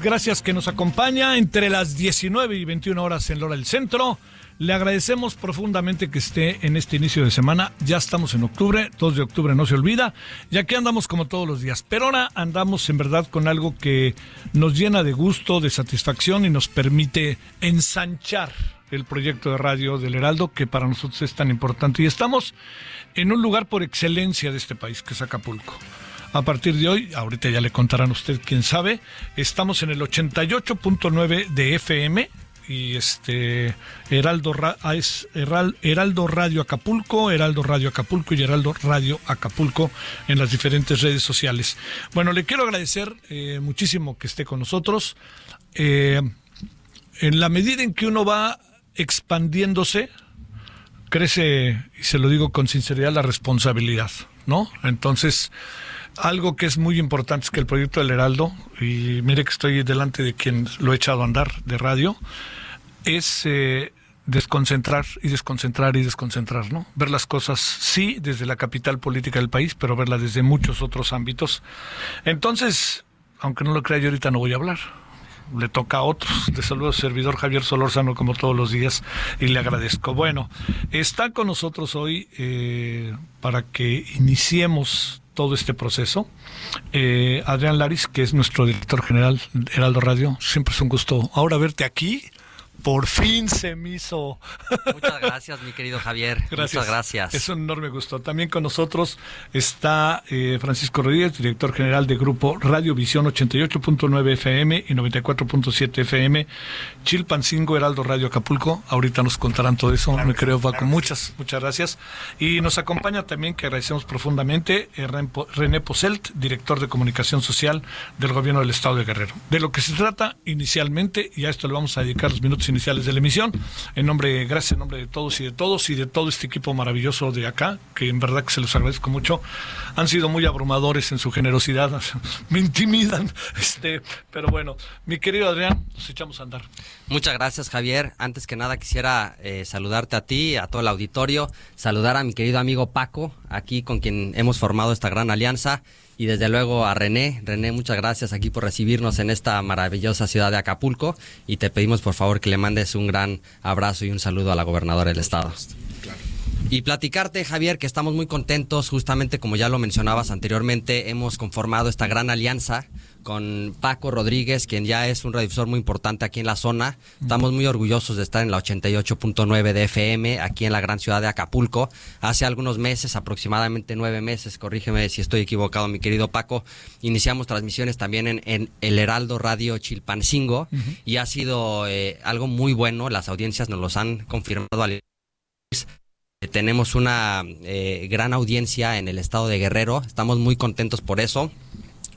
Gracias que nos acompaña entre las 19 y 21 horas en Lora del Centro. Le agradecemos profundamente que esté en este inicio de semana. Ya estamos en octubre, 2 de octubre no se olvida. Ya que andamos como todos los días. Pero ahora andamos en verdad con algo que nos llena de gusto, de satisfacción y nos permite ensanchar el proyecto de radio del Heraldo que para nosotros es tan importante. Y estamos en un lugar por excelencia de este país, que es Acapulco. A partir de hoy, ahorita ya le contarán a usted quién sabe, estamos en el 88.9 de FM y este Heraldo, ah, es Heral- Heraldo Radio Acapulco, Heraldo Radio Acapulco y Heraldo Radio Acapulco en las diferentes redes sociales. Bueno, le quiero agradecer eh, muchísimo que esté con nosotros. Eh, en la medida en que uno va expandiéndose, crece, y se lo digo con sinceridad, la responsabilidad, ¿no? Entonces, algo que es muy importante es que el proyecto del Heraldo, y mire que estoy delante de quien lo he echado a andar de radio, es eh, desconcentrar y desconcentrar y desconcentrar, ¿no? Ver las cosas, sí, desde la capital política del país, pero verla desde muchos otros ámbitos. Entonces, aunque no lo crea, yo ahorita no voy a hablar le toca a otros. De saludo servidor Javier Solórzano como todos los días y le agradezco. Bueno, está con nosotros hoy eh, para que iniciemos todo este proceso. Eh, Adrián Laris, que es nuestro director general de Heraldo Radio, siempre es un gusto ahora verte aquí. Por fin se me hizo. Muchas gracias, mi querido Javier. Muchas gracias. Es un enorme gusto. También con nosotros está eh, Francisco Rodríguez, director general de Grupo Radio Visión 88.9 FM y 94.7 FM, Chilpancingo, Heraldo Radio Acapulco. Ahorita nos contarán todo eso, me creo, Paco. Muchas, muchas gracias. Y nos acompaña también, que agradecemos profundamente, eh, Ren- René Poselt, director de comunicación social del gobierno del Estado de Guerrero. De lo que se trata inicialmente, y a esto le vamos a dedicar los minutos iniciales de la emisión, en nombre, gracias en nombre de todos y de todos y de todo este equipo maravilloso de acá, que en verdad que se los agradezco mucho. Han sido muy abrumadores en su generosidad, me intimidan, este, pero bueno, mi querido Adrián, nos echamos a andar. Muchas gracias, Javier. Antes que nada, quisiera eh, saludarte a ti, a todo el auditorio, saludar a mi querido amigo Paco, aquí con quien hemos formado esta gran alianza, y desde luego a René. René, muchas gracias aquí por recibirnos en esta maravillosa ciudad de Acapulco, y te pedimos por favor que le mandes un gran abrazo y un saludo a la gobernadora del estado. Y platicarte, Javier, que estamos muy contentos, justamente como ya lo mencionabas anteriormente, hemos conformado esta gran alianza con Paco Rodríguez, quien ya es un radiodifusor muy importante aquí en la zona. Estamos muy orgullosos de estar en la 88.9 de FM, aquí en la gran ciudad de Acapulco. Hace algunos meses, aproximadamente nueve meses, corrígeme si estoy equivocado, mi querido Paco, iniciamos transmisiones también en, el Heraldo Radio Chilpancingo y ha sido eh, algo muy bueno. Las audiencias nos los han confirmado al tenemos una eh, gran audiencia en el estado de Guerrero, estamos muy contentos por eso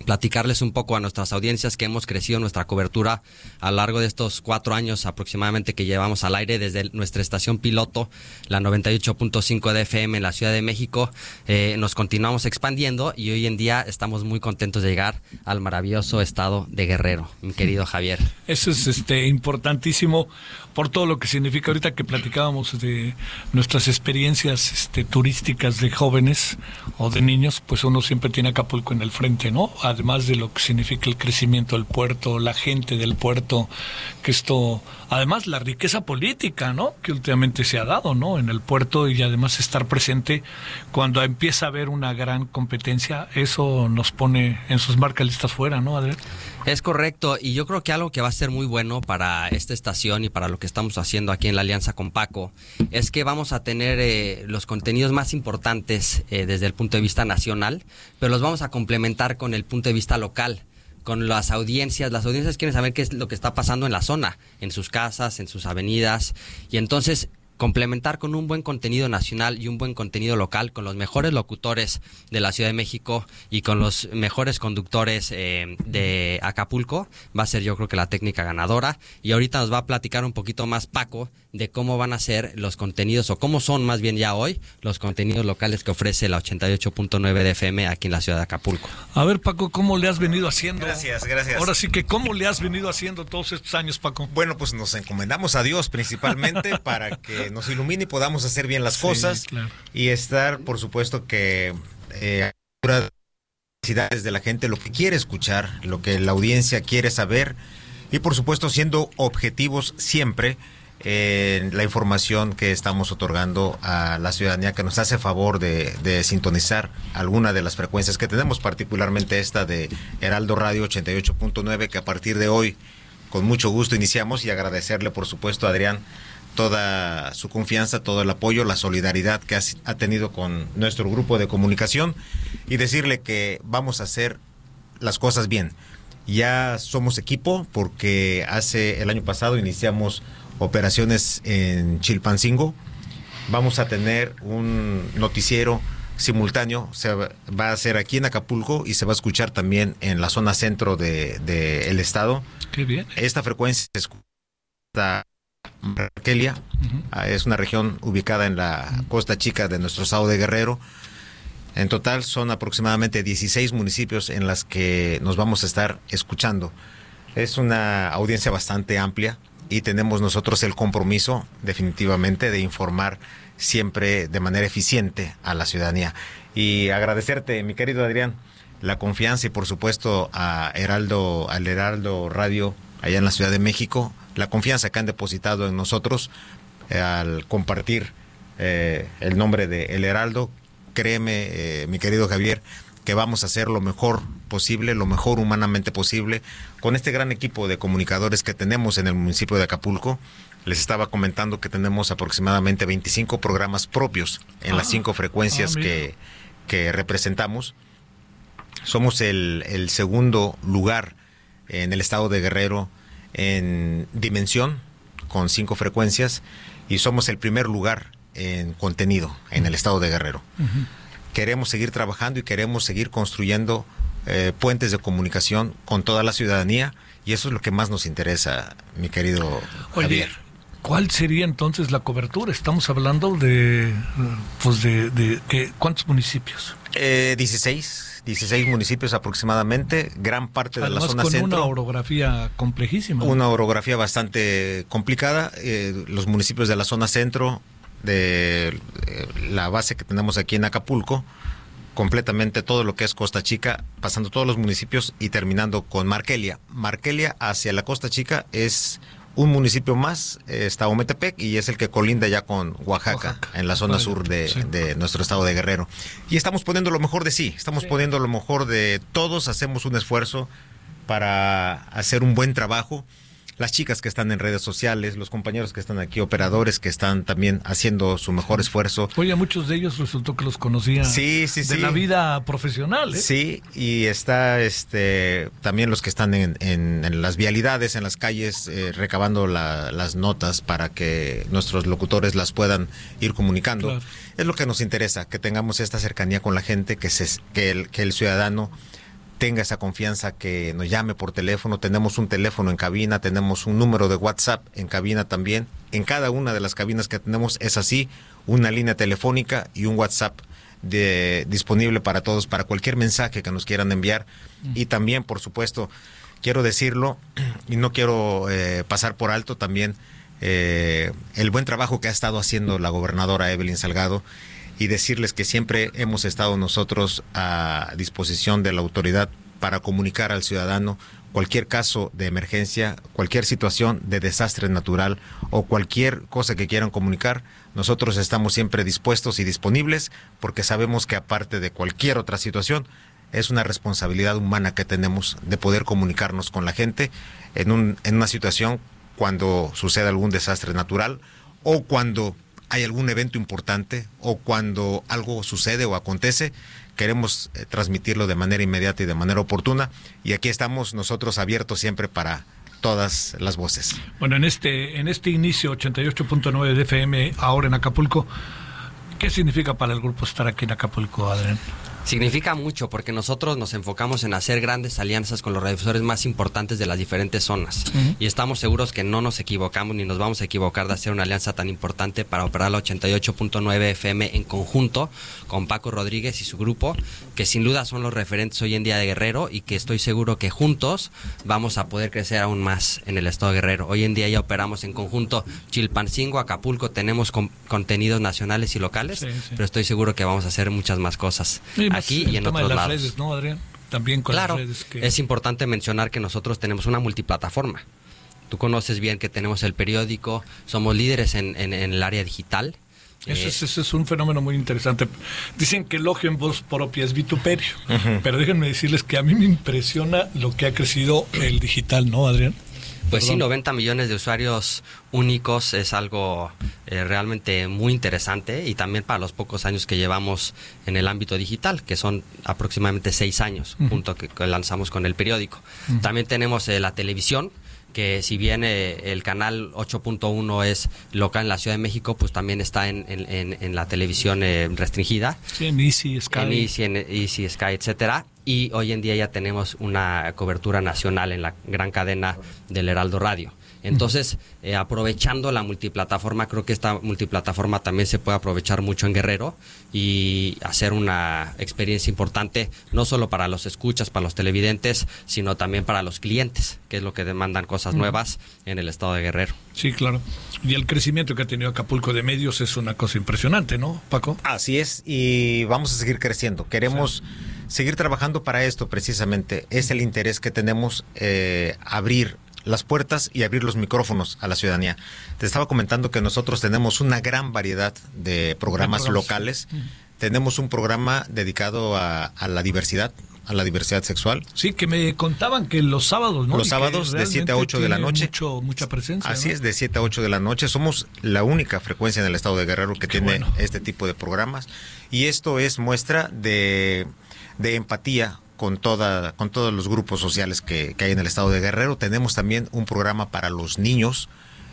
platicarles un poco a nuestras audiencias que hemos crecido nuestra cobertura a lo largo de estos cuatro años aproximadamente que llevamos al aire desde nuestra estación piloto, la 98.5 de FM en la Ciudad de México. Eh, nos continuamos expandiendo y hoy en día estamos muy contentos de llegar al maravilloso estado de Guerrero, mi querido Javier. Eso es este importantísimo por todo lo que significa ahorita que platicábamos de nuestras experiencias este, turísticas de jóvenes o de niños, pues uno siempre tiene Acapulco en el frente, ¿no? Además de lo que significa el crecimiento del puerto, la gente del puerto, que esto, además la riqueza política, ¿no? Que últimamente se ha dado, ¿no? En el puerto y además estar presente cuando empieza a haber una gran competencia, eso nos pone en sus marcas listas fuera, ¿no, Adrián? Es correcto, y yo creo que algo que va a ser muy bueno para esta estación y para lo que estamos haciendo aquí en la alianza con Paco es que vamos a tener eh, los contenidos más importantes eh, desde el punto de vista nacional, pero los vamos a complementar con el punto de vista local con las audiencias. Las audiencias quieren saber qué es lo que está pasando en la zona, en sus casas, en sus avenidas. Y entonces complementar con un buen contenido nacional y un buen contenido local, con los mejores locutores de la Ciudad de México y con los mejores conductores eh, de Acapulco, va a ser yo creo que la técnica ganadora. Y ahorita nos va a platicar un poquito más Paco de cómo van a ser los contenidos, o cómo son más bien ya hoy, los contenidos locales que ofrece la 88.9 de FM aquí en la ciudad de Acapulco. A ver, Paco, ¿cómo le has venido haciendo? Gracias, gracias. Ahora sí que, ¿cómo le has venido haciendo todos estos años, Paco? Bueno, pues nos encomendamos a Dios principalmente para que nos ilumine y podamos hacer bien las cosas y estar, por supuesto, que eh, necesidades de la gente, lo que quiere escuchar, lo que la audiencia quiere saber y, por supuesto, siendo objetivos siempre la información que estamos otorgando a la ciudadanía que nos hace favor de, sintonizar alguna de las frecuencias que tenemos, particularmente esta de Heraldo Radio 88.9, que a partir de hoy, con mucho gusto, iniciamos y agradecerle, por supuesto, a Adrián toda su confianza, todo el apoyo, la solidaridad que ha tenido con nuestro grupo de comunicación y decirle que vamos a hacer las cosas bien. Ya somos equipo porque hace el año pasado iniciamos operaciones en Chilpancingo. Vamos a tener un noticiero simultáneo, se va a hacer aquí en Acapulco y se va a escuchar también en la zona centro del de, el estado. Qué bien. Esta frecuencia se escucha ah, es una región ubicada en la costa chica de nuestro estado de Guerrero. En total son aproximadamente 16 municipios en las que nos vamos a estar escuchando. Es una audiencia bastante amplia y tenemos nosotros el compromiso definitivamente de informar siempre de manera eficiente a la ciudadanía. Y agradecerte, mi querido Adrián, la confianza y por supuesto a Heraldo, al Heraldo Radio allá en la Ciudad de México, la confianza que han depositado en nosotros eh, al compartir eh, el nombre de El Heraldo. Créeme, eh, mi querido Javier, que vamos a hacer lo mejor posible, lo mejor humanamente posible, con este gran equipo de comunicadores que tenemos en el municipio de Acapulco. Les estaba comentando que tenemos aproximadamente 25 programas propios en las ah. cinco frecuencias ah, que, que, representamos. Somos el, el, segundo lugar en el estado de Guerrero en dimensión, con cinco frecuencias, y somos el primer lugar en contenido en el estado de Guerrero queremos seguir trabajando y queremos seguir construyendo eh, puentes de comunicación con toda la ciudadanía y eso es lo que más nos interesa, mi querido Javier. ¿Cuál sería entonces la cobertura? Estamos hablando de, pues de, ¿cuántos municipios? Eh, 16, 16 municipios aproximadamente, gran parte de la zona con centro. Una orografía complejísima. Una orografía bastante complicada. Eh, los municipios de la zona centro de eh, la base que tenemos aquí en Acapulco, completamente todo lo que es Costa Chica, pasando todos los municipios y terminando con Markelia. Markelia hacia la Costa Chica es un municipio más, está Ometepec y es el que colinda ya con Oaxaca, en la zona sur de, nuestro estado de Guerrero. Y estamos poniendo lo mejor de sí, estamos poniendo lo mejor de todos, hacemos un esfuerzo para hacer un buen trabajo las chicas que están en redes sociales, los compañeros que están aquí, operadores que están también haciendo su mejor esfuerzo. Oye, muchos de ellos resultó que los conocía sí, sí, de la vida profesional. ¿eh? Sí, y está este también los que están en, en, las vialidades, en las calles, eh, recabando las notas para que nuestros locutores las puedan ir comunicando. Es lo que nos interesa, que tengamos esta cercanía con la gente, que, se, que, el, que el ciudadano tenga esa confianza que nos llame por teléfono. Tenemos un teléfono en cabina, tenemos un número de WhatsApp en cabina también. En cada una de las cabinas que tenemos es así, una línea telefónica y un WhatsApp de, disponible para todos, para cualquier mensaje que nos quieran enviar. Y también, por supuesto, quiero decirlo y no quiero eh, pasar por alto también eh, el buen trabajo que ha estado haciendo la gobernadora Evelyn Salgado y decirles que siempre hemos estado nosotros a disposición de la autoridad para comunicar al ciudadano cualquier caso de emergencia, cualquier situación de desastre natural o cualquier cosa que quieran comunicar, nosotros estamos siempre dispuestos y disponibles porque sabemos que aparte de cualquier otra situación, es una responsabilidad humana que tenemos de poder comunicarnos con la gente en, un, en una situación cuando sucede algún desastre natural o cuando hay algún evento importante o cuando algo sucede o acontece, queremos eh, transmitirlo de manera inmediata y de manera oportuna. Y aquí estamos nosotros abiertos siempre para todas las voces. Bueno, en este, en este inicio 88.9 de FM, ahora en Acapulco, ¿qué significa para el grupo estar aquí en Acapulco, Adrián? Significa mucho porque nosotros nos enfocamos en hacer grandes alianzas con los radiodifusores más importantes de las diferentes zonas. Y estamos seguros que no nos equivocamos ni nos vamos a equivocar de hacer una alianza tan importante para operar la 88.9 FM en conjunto con Paco Rodríguez y su grupo, que sin duda son los referentes hoy en día de Guerrero y que estoy seguro que juntos vamos a poder crecer aún más en el estado de Guerrero. Hoy en día ya operamos en conjunto Chilpancingo, Acapulco, tenemos contenidos nacionales y locales, pero estoy seguro que vamos a hacer muchas más cosas aquí y en otros de las Redes, ¿no, Adrián? También con claro, las redes que... es importante mencionar que nosotros tenemos una multiplataforma. Tú conoces bien que tenemos el periódico, somos líderes en, en, el área digital. Ese, eh, es un fenómeno muy interesante. Dicen que elogio en voz propia es vituperio, pero déjenme decirles que a mí me impresiona lo que ha crecido el digital, ¿no, Adrián? Pues sí, 90 millones de usuarios únicos es algo eh, realmente muy interesante y también para los pocos años que llevamos en el ámbito digital, que son aproximadamente seis años, junto que, lanzamos con el periódico. También tenemos eh, la televisión, que si bien eh, el canal 8.1 es local en la Ciudad de México, pues también está en, en, la televisión restringida. Sí, en Easy Sky. En Easy, en Easy Sky, etcétera y hoy en día ya tenemos una cobertura nacional en la gran cadena del Heraldo Radio. Entonces, eh, aprovechando la multiplataforma, creo que esta multiplataforma también se puede aprovechar mucho en Guerrero y hacer una experiencia importante, no solo para los escuchas, para los televidentes, sino también para los clientes, que es lo que demandan cosas nuevas en el estado de Guerrero. Sí, claro. Y el crecimiento que ha tenido Acapulco de medios es una cosa impresionante, ¿no, Paco? Así es, y vamos a seguir creciendo. Queremos seguir trabajando para esto precisamente. Es el interés que tenemos eh, abrir las puertas y abrir los micrófonos a la ciudadanía. Te estaba comentando que nosotros tenemos una gran variedad de programas locales. Tenemos un programa dedicado a, la diversidad, a la diversidad sexual. Sí, que me contaban que los sábados, ¿no? Los sábados de 7 a 8 de la noche. Mucho, mucha presencia. Así es, de 7 a 8 de la noche. Somos la única frecuencia en el estado de Guerrero que tiene este tipo de programas. Y esto es muestra de de empatía con toda con todos los grupos sociales que, hay en el estado de Guerrero. Tenemos también un programa para los niños.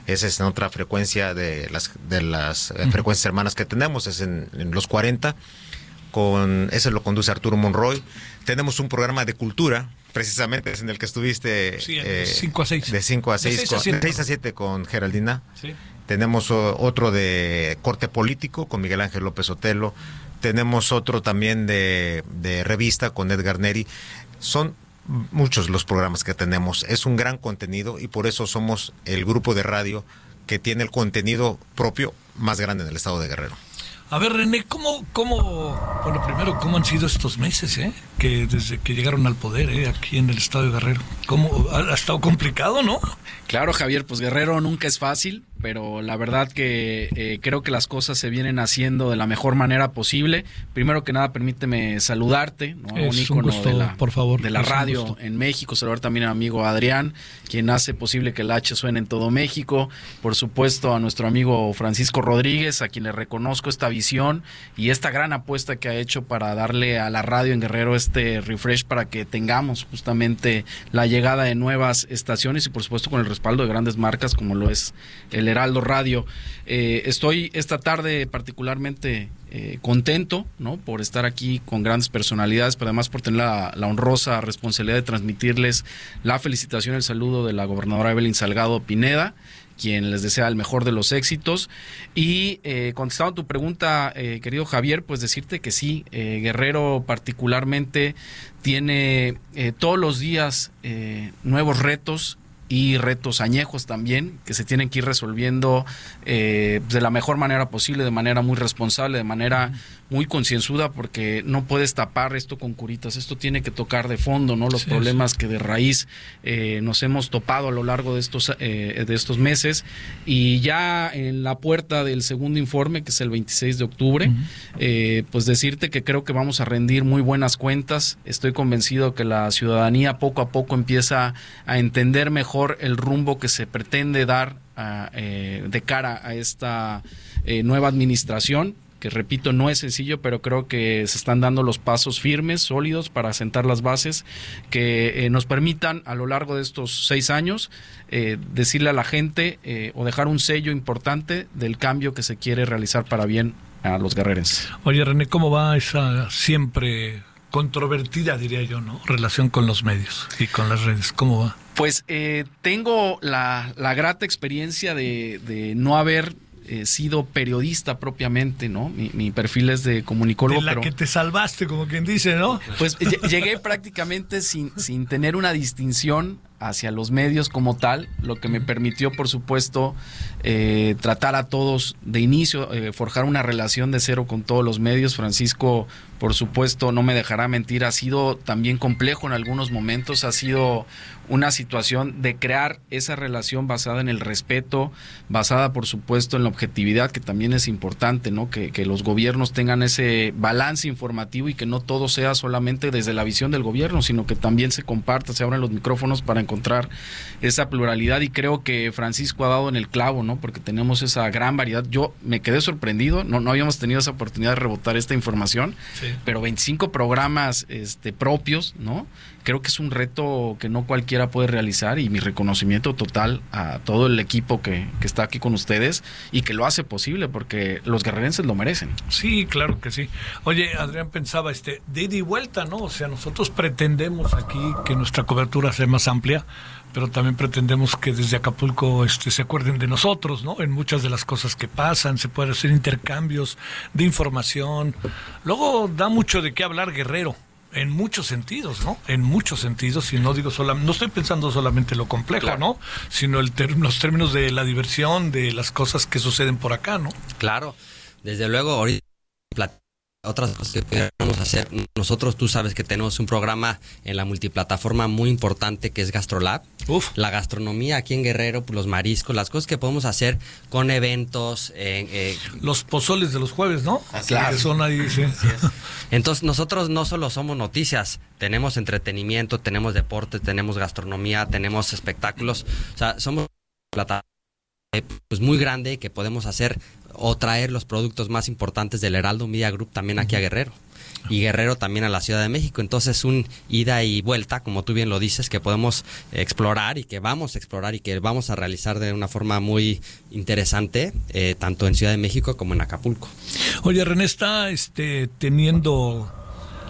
Esa es en otra frecuencia de las de las eh, frecuencias hermanas que tenemos, es en, los 40. Con ese lo conduce Arturo Monroy. Tenemos un programa de cultura, precisamente es en el que estuviste sí, de 5 a 6. De 5 a 6, con, 6 a 7 con Geraldina. Tenemos otro de corte político con Miguel Ángel López Otelo. Tenemos otro también de, revista con Edgar Neri. Son muchos los programas que tenemos. Es un gran contenido y por eso somos el grupo de radio que tiene el contenido propio más grande en el estado de Guerrero. A ver, René, ¿cómo, cómo, bueno, primero, cómo han sido estos meses, eh? Que desde que llegaron al poder, eh, aquí en el estado de Guerrero. ¿Cómo, ha, estado complicado, no? Claro, Javier, pues Guerrero nunca es fácil. Pero la verdad que eh, creo que las cosas se vienen haciendo de la mejor manera posible. Primero que nada, permíteme saludarte, ¿no? Es un un ícono gusto, de la, por favor, de la radio en México. Saludar también a mi amigo Adrián, quien hace posible que el H suene en todo México. Por supuesto, a nuestro amigo Francisco Rodríguez, a quien le reconozco esta visión y esta gran apuesta que ha hecho para darle a la radio en Guerrero este refresh para que tengamos justamente la llegada de nuevas estaciones y por supuesto con el respaldo de grandes marcas como lo es el Heraldo Radio. Eh, estoy esta tarde particularmente eh, contento por estar aquí con grandes personalidades, pero además por tener la, honrosa responsabilidad de transmitirles la felicitación el saludo de la gobernadora Evelyn Salgado Pineda quien les desea el mejor de los éxitos. Y eh, contestando a tu pregunta, eh, querido Javier, pues decirte que sí, eh, Guerrero particularmente tiene todos los días nuevos retos y retos añejos también que se tienen que ir resolviendo eh, de la mejor manera posible, de manera muy responsable, de manera muy concienzuda, porque no puedes tapar esto con curitas, esto tiene que tocar de fondo, ¿no? Los Sí, problemas que de raíz eh, nos hemos topado a lo largo de estos, eh, de estos meses. Y ya en la puerta del segundo informe, que es el 26 de octubre, eh, pues decirte que creo que vamos a rendir muy buenas cuentas, estoy convencido que la ciudadanía poco a poco empieza a entender mejor el rumbo que se pretende dar eh, de cara a esta eh, nueva administración que repito no es sencillo, pero creo que se están dando los pasos firmes, sólidos para sentar las bases que eh, nos permitan a lo largo de estos seis años eh, decirle a la gente o dejar un sello importante del cambio que se quiere realizar para bien a los guerrerenses. Oye, René, ¿cómo va esa siempre controvertida, diría yo, ¿no? Relación con los medios y con las redes. ¿Cómo va? Pues eh, tengo la, la grata experiencia de, de no haber eh, sido periodista propiamente, ¿no? Mi, mi perfil es de comunicólogo, De la pero... que te salvaste, como quien dice, ¿no? Pues lle- llegué prácticamente sin, sin tener una distinción hacia los medios como tal, lo que me permitió, por supuesto, eh, tratar a todos de inicio, eh, forjar una relación de cero con todos los medios. Francisco, por supuesto, no me dejará mentir, ha sido también complejo en algunos momentos, ha sido una situación de crear esa relación basada en el respeto, basada, por supuesto, en la objetividad, que también es importante, ¿no? Que, que los gobiernos tengan ese balance informativo y que no todo sea solamente desde la visión del gobierno, sino que también se comparta, se abran los micrófonos para encontrar esa pluralidad y creo que Francisco ha dado en el clavo, ¿no? Porque tenemos esa gran variedad. Yo me quedé sorprendido, no, no habíamos tenido esa oportunidad de rebotar esta información, Sí. Pero 25 programas este, propios, ¿no? Creo que es un reto que no cualquiera puede realizar y mi reconocimiento total a todo el equipo que, que está aquí con ustedes y que lo hace posible porque los guerrerenses lo merecen. Sí, claro que sí. Oye, Adrián pensaba, este, de ida y vuelta, ¿no? O sea, nosotros pretendemos aquí que nuestra cobertura sea más amplia, pero también pretendemos que desde Acapulco este, se acuerden de nosotros, ¿no? En muchas de las cosas que pasan, se pueden hacer intercambios de información. Luego da mucho de qué hablar Guerrero. En muchos sentidos, ¿no? En muchos sentidos, y no digo solamente, no estoy pensando solamente en lo complejo, ¿no? Sino el ter- los términos de la diversión, de las cosas que suceden por acá, ¿no? Claro, desde luego, ahorita otras cosas que podríamos hacer. Nosotros, tú sabes que tenemos un programa en la multiplataforma muy importante que es GastroLab. Uf. La gastronomía aquí en Guerrero, pues, los mariscos, las cosas que podemos hacer con eventos. eh, eh, Los pozoles de los jueves, ¿no? Así Que es. son ahí, sí. Entonces, nosotros no solo somos noticias, tenemos entretenimiento, tenemos deporte, tenemos gastronomía, tenemos espectáculos. O sea, somos una plataforma pues muy grande que podemos hacer o traer los productos más importantes del Heraldo Media Group también aquí a Guerrero. Y Guerrero también a la Ciudad de México. Entonces, un ida y vuelta, como tú bien lo dices, que podemos explorar y que vamos a explorar y que vamos a realizar de una forma muy interesante, eh, tanto en Ciudad de México como en Acapulco. Oye, René está este, teniendo.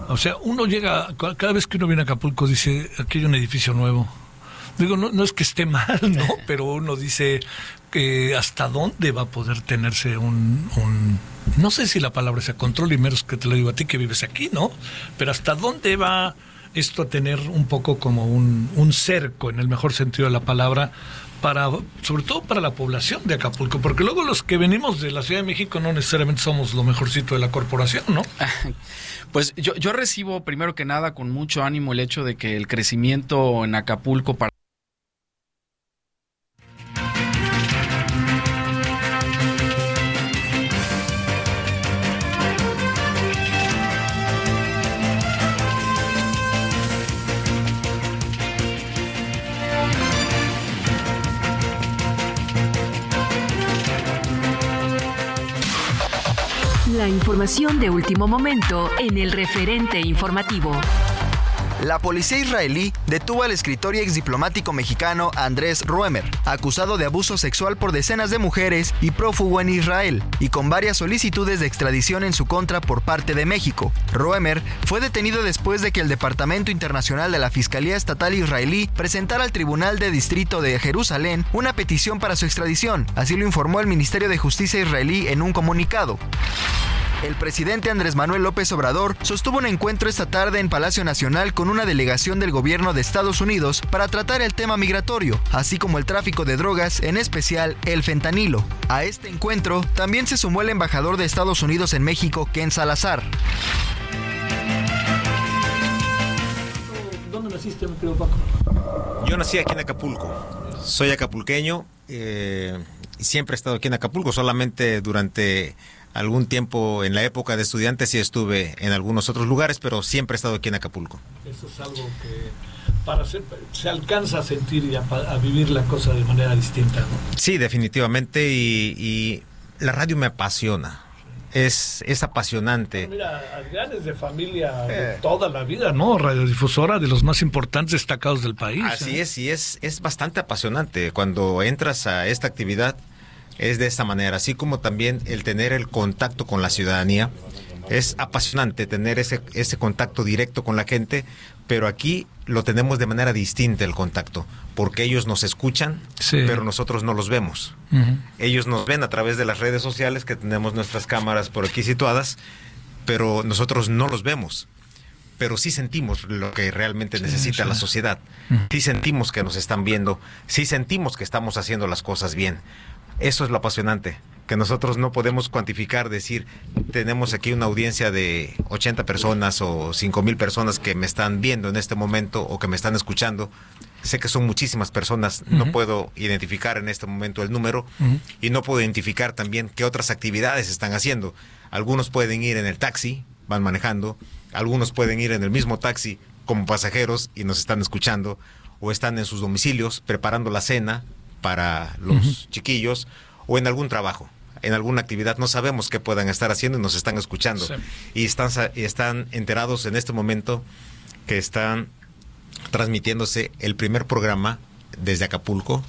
O sea, uno llega. Cada vez que uno viene a Acapulco, dice: aquí hay un edificio nuevo. Digo, no, no es que esté mal, ¿no? Pero uno dice que hasta dónde va a poder tenerse un, un- no sé si la palabra sea control, y menos que te lo digo a ti que vives aquí, ¿no? Pero hasta dónde va esto a tener un poco como un, un cerco, en el mejor sentido de la palabra, para, sobre todo para la población de Acapulco, porque luego los que venimos de la Ciudad de México no necesariamente somos lo mejorcito de la corporación, ¿no? Pues yo, yo recibo primero que nada con mucho ánimo el hecho de que el crecimiento en Acapulco La información de último momento en el referente informativo. La policía israelí detuvo al escritor y exdiplomático mexicano Andrés Roemer, acusado de abuso sexual por decenas de mujeres y prófugo en Israel, y con varias solicitudes de extradición en su contra por parte de México. Roemer fue detenido después de que el Departamento Internacional de la Fiscalía Estatal Israelí presentara al Tribunal de Distrito de Jerusalén una petición para su extradición, así lo informó el Ministerio de Justicia israelí en un comunicado. El presidente Andrés Manuel López Obrador sostuvo un encuentro esta tarde en Palacio Nacional con una delegación del gobierno de Estados Unidos para tratar el tema migratorio, así como el tráfico de drogas, en especial el fentanilo. A este encuentro también se sumó el embajador de Estados Unidos en México, Ken Salazar. ¿Dónde naciste, mi querido Paco? Yo nací aquí en Acapulco. Soy acapulqueño eh, y siempre he estado aquí en Acapulco, solamente durante algún tiempo en la época de estudiante sí estuve en algunos otros lugares, pero siempre he estado aquí en Acapulco. Eso es algo que para ser, se alcanza a sentir y a, a, vivir la cosa de manera distinta. ¿no? Sí, definitivamente, y, y la radio me apasiona. Es, es apasionante. Mira, Adrián es de familia de toda la vida, ¿no? Radiodifusora de los más importantes destacados del país. Así ¿eh? es, y es, es bastante apasionante. Cuando entras a esta actividad, es de esta manera, así como también el tener el contacto con la ciudadanía. Es apasionante tener ese, ese contacto directo con la gente, pero aquí lo tenemos de manera distinta el contacto, porque ellos nos escuchan, Sí. pero nosotros no los vemos. Ellos nos ven a través de las redes sociales, que tenemos nuestras cámaras por aquí situadas, pero nosotros no los vemos. Pero sí sentimos lo que realmente necesita sí. la sociedad. Sí sentimos que nos están viendo, sí sentimos que estamos haciendo las cosas bien. Eso es lo apasionante, que nosotros no podemos cuantificar, decir, tenemos aquí una audiencia de 80 personas o 5 mil personas que me están viendo en este momento o que me están escuchando. Sé que son muchísimas personas, no puedo identificar en este momento el número y no puedo identificar también qué otras actividades están haciendo. Algunos pueden ir en el taxi, van manejando, algunos pueden ir en el mismo taxi como pasajeros y nos están escuchando, o están en sus domicilios preparando la cena para los chiquillos, o en algún trabajo, en alguna actividad. No sabemos qué puedan estar haciendo y nos están escuchando. Sí. Y están, están enterados en este momento que están transmitiéndose el primer programa desde Acapulco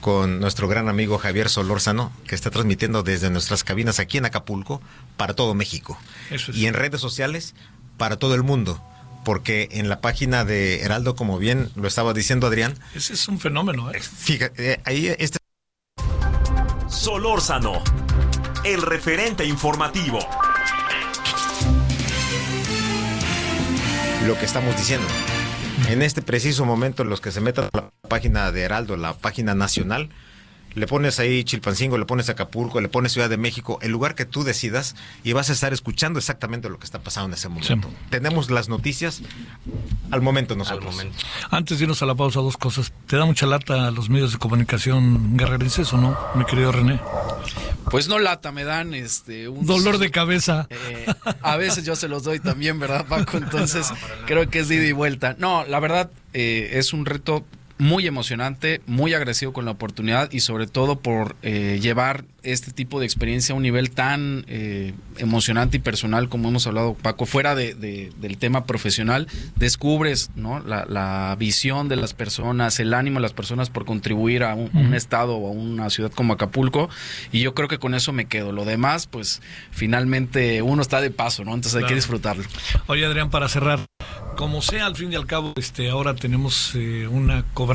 con nuestro gran amigo Javier Solórzano, que está transmitiendo desde nuestras cabinas aquí en Acapulco para todo México. Eso es. Y en redes sociales para todo el mundo. Porque en la página de Heraldo, como bien lo estaba diciendo Adrián, Ese es un fenómeno, ¿eh? fíjate, eh, ahí este Solórzano, el referente informativo. lo que estamos diciendo. En este preciso momento, los que se metan a la página de Heraldo, la página nacional, le pones ahí Chilpancingo, le pones Acapulco, le pones Ciudad de México, el lugar que tú decidas, y vas a estar escuchando exactamente lo que está pasando en ese momento. Sí. Tenemos las noticias al momento nosotros. Al momento. Antes de irnos a la pausa, dos cosas. ¿Te da mucha lata a los medios de comunicación guerrerenses o no, mi querido René? Pues no lata, me dan este un Dolor de cabeza. Eh, a veces yo se los doy también, ¿verdad, Paco? Entonces, creo que es de ida y vuelta. No, la verdad, eh, es un reto muy emocionante, muy agradecido con la oportunidad y sobre todo por eh, llevar este tipo de experiencia a un nivel tan eh, emocionante y personal como hemos hablado, Paco, fuera de, de- del tema profesional, descubres ¿no? la, la visión de las personas, el ánimo de las personas por contribuir a un, un estado o a una ciudad como Acapulco y yo creo que con eso me quedo. Lo demás, pues finalmente uno está de paso, ¿no? Entonces hay que disfrutarlo. Oye, Adrián, para cerrar, como sea, al fin y al cabo, este, ahora tenemos eh, una cobertura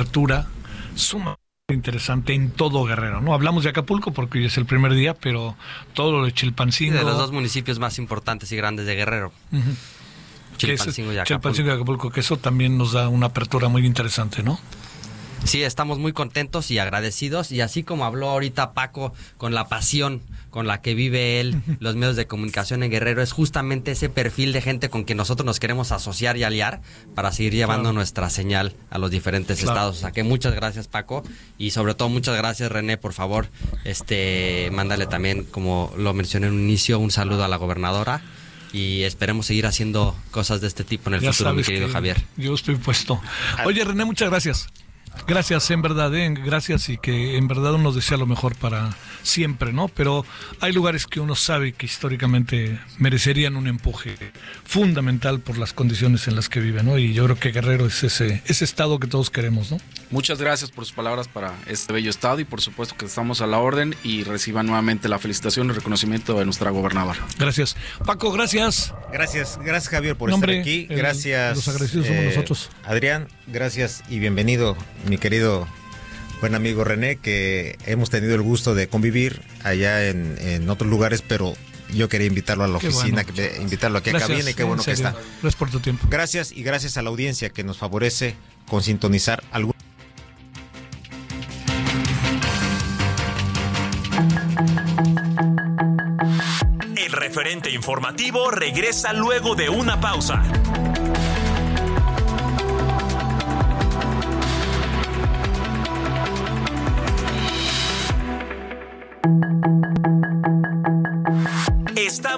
sumamente interesante en todo Guerrero, ¿no? Hablamos de Acapulco porque hoy es el primer día, pero todo lo de Sí, Chilpancingo. de los dos municipios más importantes y grandes de Guerrero. Es- Chilpancingo y Acapulco. Chilpancingo y Acapulco, que eso también nos da una apertura muy interesante, ¿no? Sí, estamos muy contentos y agradecidos. Y así como habló ahorita Paco con la pasión con la que vive él, los medios de comunicación en Guerrero, es justamente ese perfil de gente con quien nosotros nos queremos asociar y aliar para seguir llevando Claro. nuestra señal a los diferentes Claro. estados. O sea que muchas gracias Paco y sobre todo muchas gracias René, por favor, este, mándale también, como lo mencioné en un inicio, un saludo a la gobernadora y esperemos seguir haciendo cosas de este tipo en el Ya futuro, mi querido que Javier. Yo estoy puesto. Oye, René, muchas gracias. Gracias, en verdad, ¿eh? gracias y que en verdad uno desea lo mejor para siempre, ¿no? Pero hay lugares que uno sabe que históricamente merecerían un empuje fundamental por las condiciones en las que viven, ¿no? Y yo creo que Guerrero es ese, ese estado que todos queremos, ¿no? Muchas gracias por sus palabras para este bello estado y por supuesto que estamos a la orden y reciban nuevamente la felicitación y reconocimiento de nuestra gobernadora. Gracias. Paco, gracias. Gracias, gracias Javier por estar aquí. Gracias. los agradecidos somos eh, nosotros. Adrián, gracias y bienvenido, mi querido buen amigo René, que hemos tenido el gusto de convivir allá en, en otros lugares, pero yo quería invitarlo a la Qué oficina, bueno. que- invitarlo aquí a Gracias, cabina y qué en bueno que está. Gracias por tu tiempo. Gracias y gracias a la audiencia que nos favorece con sintonizar algún El referente informativo regresa luego de una pausa.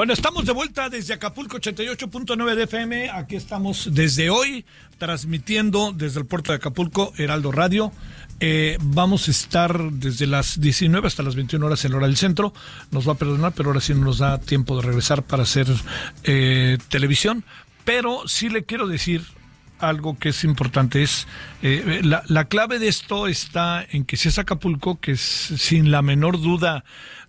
Bueno, estamos de vuelta desde Acapulco 88.9 de FM. Aquí estamos desde hoy transmitiendo desde el puerto de Acapulco, Heraldo Radio. Eh, vamos a estar desde las 19 hasta las 21 horas en hora del centro. Nos va a perdonar, pero ahora sí no nos da tiempo de regresar para hacer eh, televisión. Pero sí le quiero decir algo que es importante es eh, la, la clave de esto está en que si es Acapulco que es sin la menor duda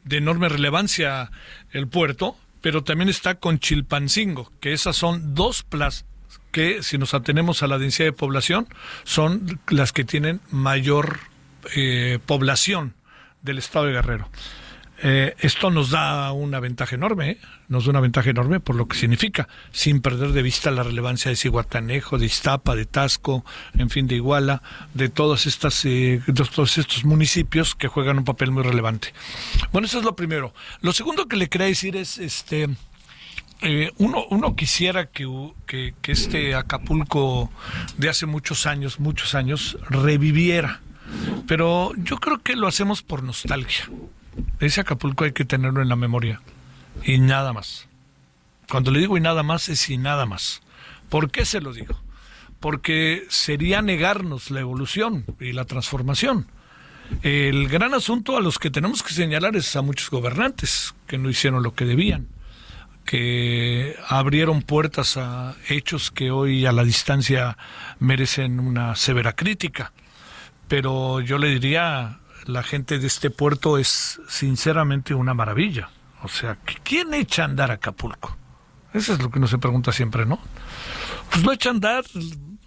de enorme relevancia el puerto pero también está con Chilpancingo que esas son dos plazas que si nos atenemos a la densidad de población son las que tienen mayor eh, población del estado de Guerrero eh, esto nos da una ventaja enorme, ¿eh? nos da una ventaja enorme por lo que significa, sin perder de vista la relevancia de Cihuatanejo, de Iztapa, de Tasco, en fin, de Iguala, de todas estas, eh, de todos estos municipios que juegan un papel muy relevante. Bueno, eso es lo primero. Lo segundo que le quería decir es, este, eh, uno, uno quisiera que, que, que este Acapulco de hace muchos años, muchos años, reviviera. Pero yo creo que lo hacemos por nostalgia. Ese Acapulco hay que tenerlo en la memoria. Y nada más. Cuando le digo y nada más, es y nada más. ¿Por qué se lo digo? Porque sería negarnos la evolución y la transformación. El gran asunto a los que tenemos que señalar es a muchos gobernantes que no hicieron lo que debían que abrieron puertas a hechos que hoy a la distancia merecen una severa crítica. Pero yo le diría, la gente de este puerto es sinceramente una maravilla. O sea, ¿quién echa a andar Acapulco? Eso es lo que uno se pregunta siempre, ¿no? Pues lo echa a andar.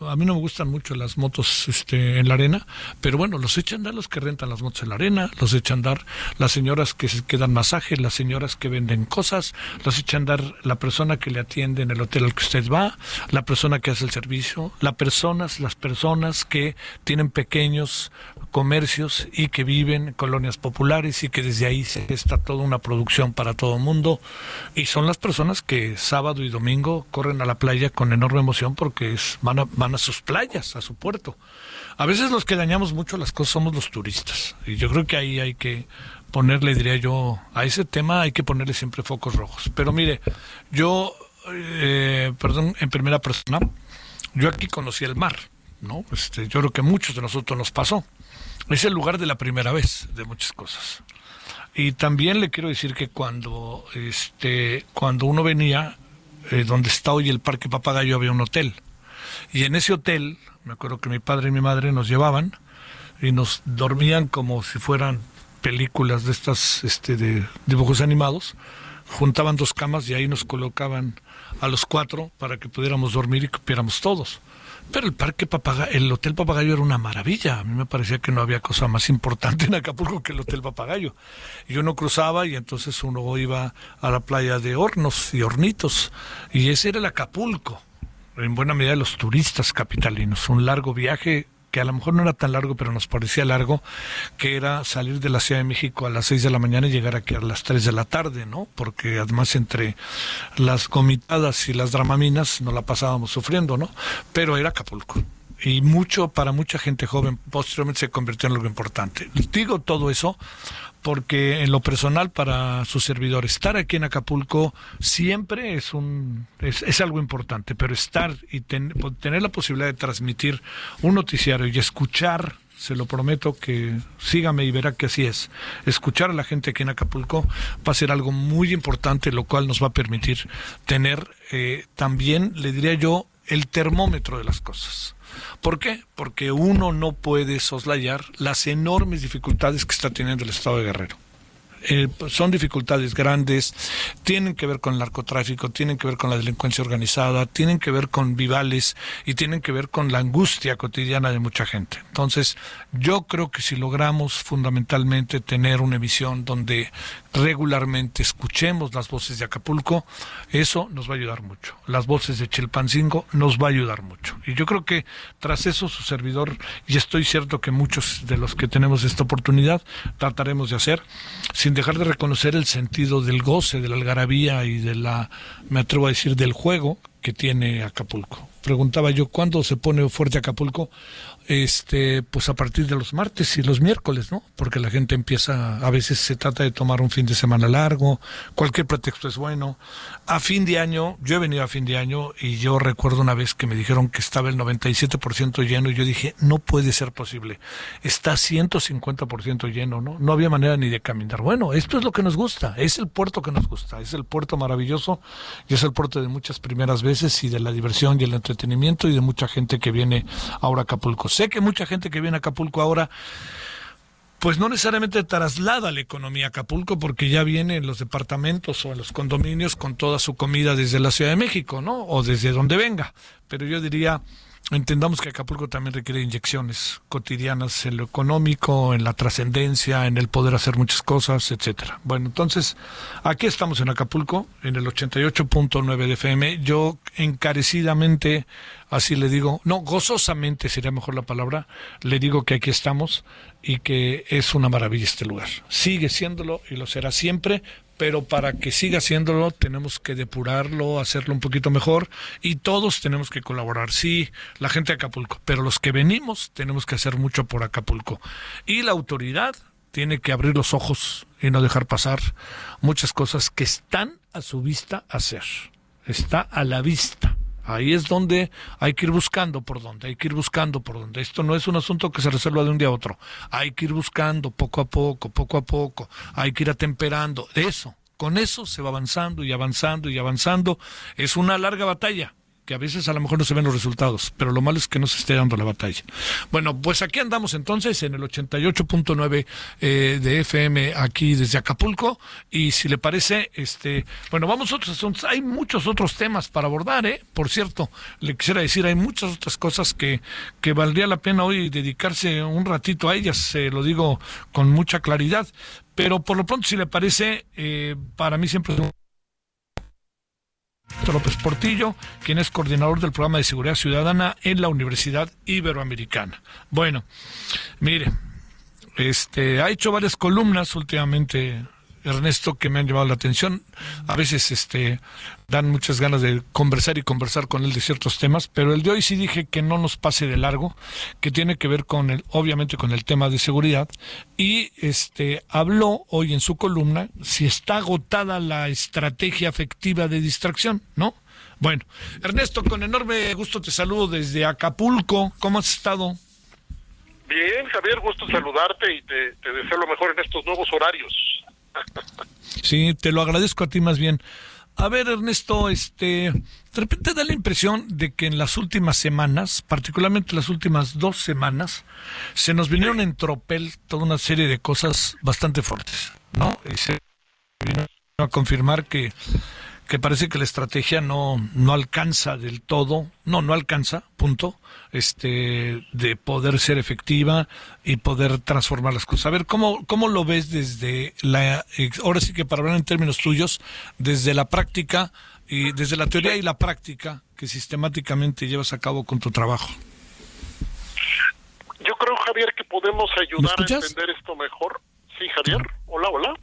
A mí no me gustan mucho las motos este, en la arena, pero bueno, los echan andar los que rentan las motos en la arena, los echan andar las señoras que se quedan masaje, las señoras que venden cosas, los echan andar la persona que le atiende en el hotel al que usted va, la persona que hace el servicio, las personas, las personas que tienen pequeños comercios y que viven en colonias populares y que desde ahí se está toda una producción para todo el mundo y son las personas que sábado y domingo corren a la playa con enorme emoción porque es, van, a, van a sus playas, a su puerto. A veces los que dañamos mucho las cosas somos los turistas y yo creo que ahí hay que ponerle, diría yo, a ese tema hay que ponerle siempre focos rojos. Pero mire, yo, eh, perdón, en primera persona, yo aquí conocí el mar, ¿no? Este, yo creo que muchos de nosotros nos pasó. Es el lugar de la primera vez de muchas cosas. Y también le quiero decir que cuando, este, cuando uno venía, eh, donde está hoy el Parque Papagayo, había un hotel. Y en ese hotel, me acuerdo que mi padre y mi madre nos llevaban y nos dormían como si fueran películas de estas, este, de dibujos animados. Juntaban dos camas y ahí nos colocaban a los cuatro para que pudiéramos dormir y cupiéramos todos. Pero el parque el Hotel Papagayo era una maravilla. A mí me parecía que no había cosa más importante en Acapulco que el Hotel Papagayo. Y uno cruzaba y entonces uno iba a la playa de Hornos y Hornitos. Y ese era el Acapulco, en buena medida de los turistas capitalinos. Un largo viaje que a lo mejor no era tan largo, pero nos parecía largo, que era salir de la Ciudad de México a las 6 de la mañana y llegar aquí a las 3 de la tarde, ¿no? Porque además entre las comitadas y las dramaminas nos la pasábamos sufriendo, ¿no? Pero era Acapulco y mucho para mucha gente joven posteriormente se convirtió en algo importante. Digo todo eso porque en lo personal para su servidor estar aquí en Acapulco siempre es un es, algo importante, pero estar y tener la posibilidad de transmitir un noticiario y escuchar se lo prometo que sígame y verá que así es. Escuchar a la gente aquí en Acapulco va a ser algo muy importante, lo cual nos va a permitir tener eh, también, le diría yo, el termómetro de las cosas. ¿Por qué? Porque uno no puede soslayar las enormes dificultades que está teniendo el Estado de Guerrero. Eh, son dificultades grandes, tienen que ver con el narcotráfico, tienen que ver con la delincuencia organizada, tienen que ver con vivales y tienen que ver con la angustia cotidiana de mucha gente. Entonces, yo creo que si logramos fundamentalmente tener una emisión donde regularmente escuchemos las voces de Acapulco, eso nos va a ayudar mucho. Las voces de Chilpancingo nos va a ayudar mucho. Y yo creo que tras eso su servidor, y estoy cierto que muchos de los que tenemos esta oportunidad, trataremos de hacer, sin dejar de reconocer el sentido del goce, de la algarabía y de la, me atrevo a decir, del juego que tiene Acapulco. Preguntaba yo, ¿cuándo se pone fuerte Acapulco? Este pues a partir de los martes y los miércoles, ¿no? Porque la gente empieza, a veces se trata de tomar un fin de semana largo, cualquier pretexto es bueno. A fin de año, yo he venido a fin de año y yo recuerdo una vez que me dijeron que estaba el 97% lleno y yo dije, no puede ser posible. Está 150% lleno, ¿no? No había manera ni de caminar. Bueno, esto es lo que nos gusta, es el puerto que nos gusta, es el puerto maravilloso y es el puerto de muchas primeras veces y de la diversión y el entretenimiento y de mucha gente que viene ahora a Acapulco Sé que mucha gente que viene a Acapulco ahora pues no necesariamente traslada la economía a Acapulco porque ya viene en los departamentos o en los condominios con toda su comida desde la Ciudad de México, ¿no? O desde donde venga. Pero yo diría, entendamos que Acapulco también requiere inyecciones cotidianas en lo económico, en la trascendencia, en el poder hacer muchas cosas, etcétera. Bueno, entonces, aquí estamos en Acapulco, en el 88.9 de FM. Yo encarecidamente así le digo, no, gozosamente sería mejor la palabra, le digo que aquí estamos y que es una maravilla este lugar. Sigue siéndolo y lo será siempre, pero para que siga siéndolo tenemos que depurarlo, hacerlo un poquito mejor y todos tenemos que colaborar. Sí, la gente de Acapulco, pero los que venimos tenemos que hacer mucho por Acapulco. Y la autoridad tiene que abrir los ojos y no dejar pasar muchas cosas que están a su vista hacer. Está a la vista. Ahí es donde hay que ir buscando por dónde, hay que ir buscando por dónde. Esto no es un asunto que se resuelva de un día a otro. Hay que ir buscando poco a poco, poco a poco. Hay que ir atemperando. Eso, con eso se va avanzando y avanzando y avanzando. Es una larga batalla que a veces a lo mejor no se ven los resultados, pero lo malo es que no se esté dando la batalla. Bueno, pues aquí andamos entonces en el 88.9 eh, de FM aquí desde Acapulco y si le parece, este, bueno, vamos a otros asuntos. Hay muchos otros temas para abordar, ¿eh? Por cierto, le quisiera decir, hay muchas otras cosas que, que valdría la pena hoy dedicarse un ratito a ellas, se lo digo con mucha claridad, pero por lo pronto, si le parece, eh, para mí siempre es un López Portillo, quien es coordinador del programa de seguridad ciudadana en la Universidad Iberoamericana. Bueno, mire, este ha hecho varias columnas últimamente Ernesto que me han llamado la atención. A veces este dan muchas ganas de conversar y conversar con él de ciertos temas, pero el de hoy sí dije que no nos pase de largo, que tiene que ver con el obviamente con el tema de seguridad y este habló hoy en su columna si está agotada la estrategia afectiva de distracción, ¿no? Bueno, Ernesto, con enorme gusto te saludo desde Acapulco. ¿Cómo has estado? Bien, Javier, gusto saludarte y te, te deseo lo mejor en estos nuevos horarios. Sí, te lo agradezco a ti más bien. A ver, Ernesto, este, de repente da la impresión de que en las últimas semanas, particularmente las últimas dos semanas, se nos vinieron en tropel toda una serie de cosas bastante fuertes, ¿no? Y se vino a confirmar que que parece que la estrategia no, no alcanza del todo, no, no alcanza, punto, este, de poder ser efectiva y poder transformar las cosas. A ver, ¿cómo, cómo lo ves desde la, ahora sí que para hablar en términos tuyos, desde la práctica y desde la teoría y la práctica que sistemáticamente llevas a cabo con tu trabajo? podemos ayudar a entender esto mejor? Sí, Javier. Hola, hola.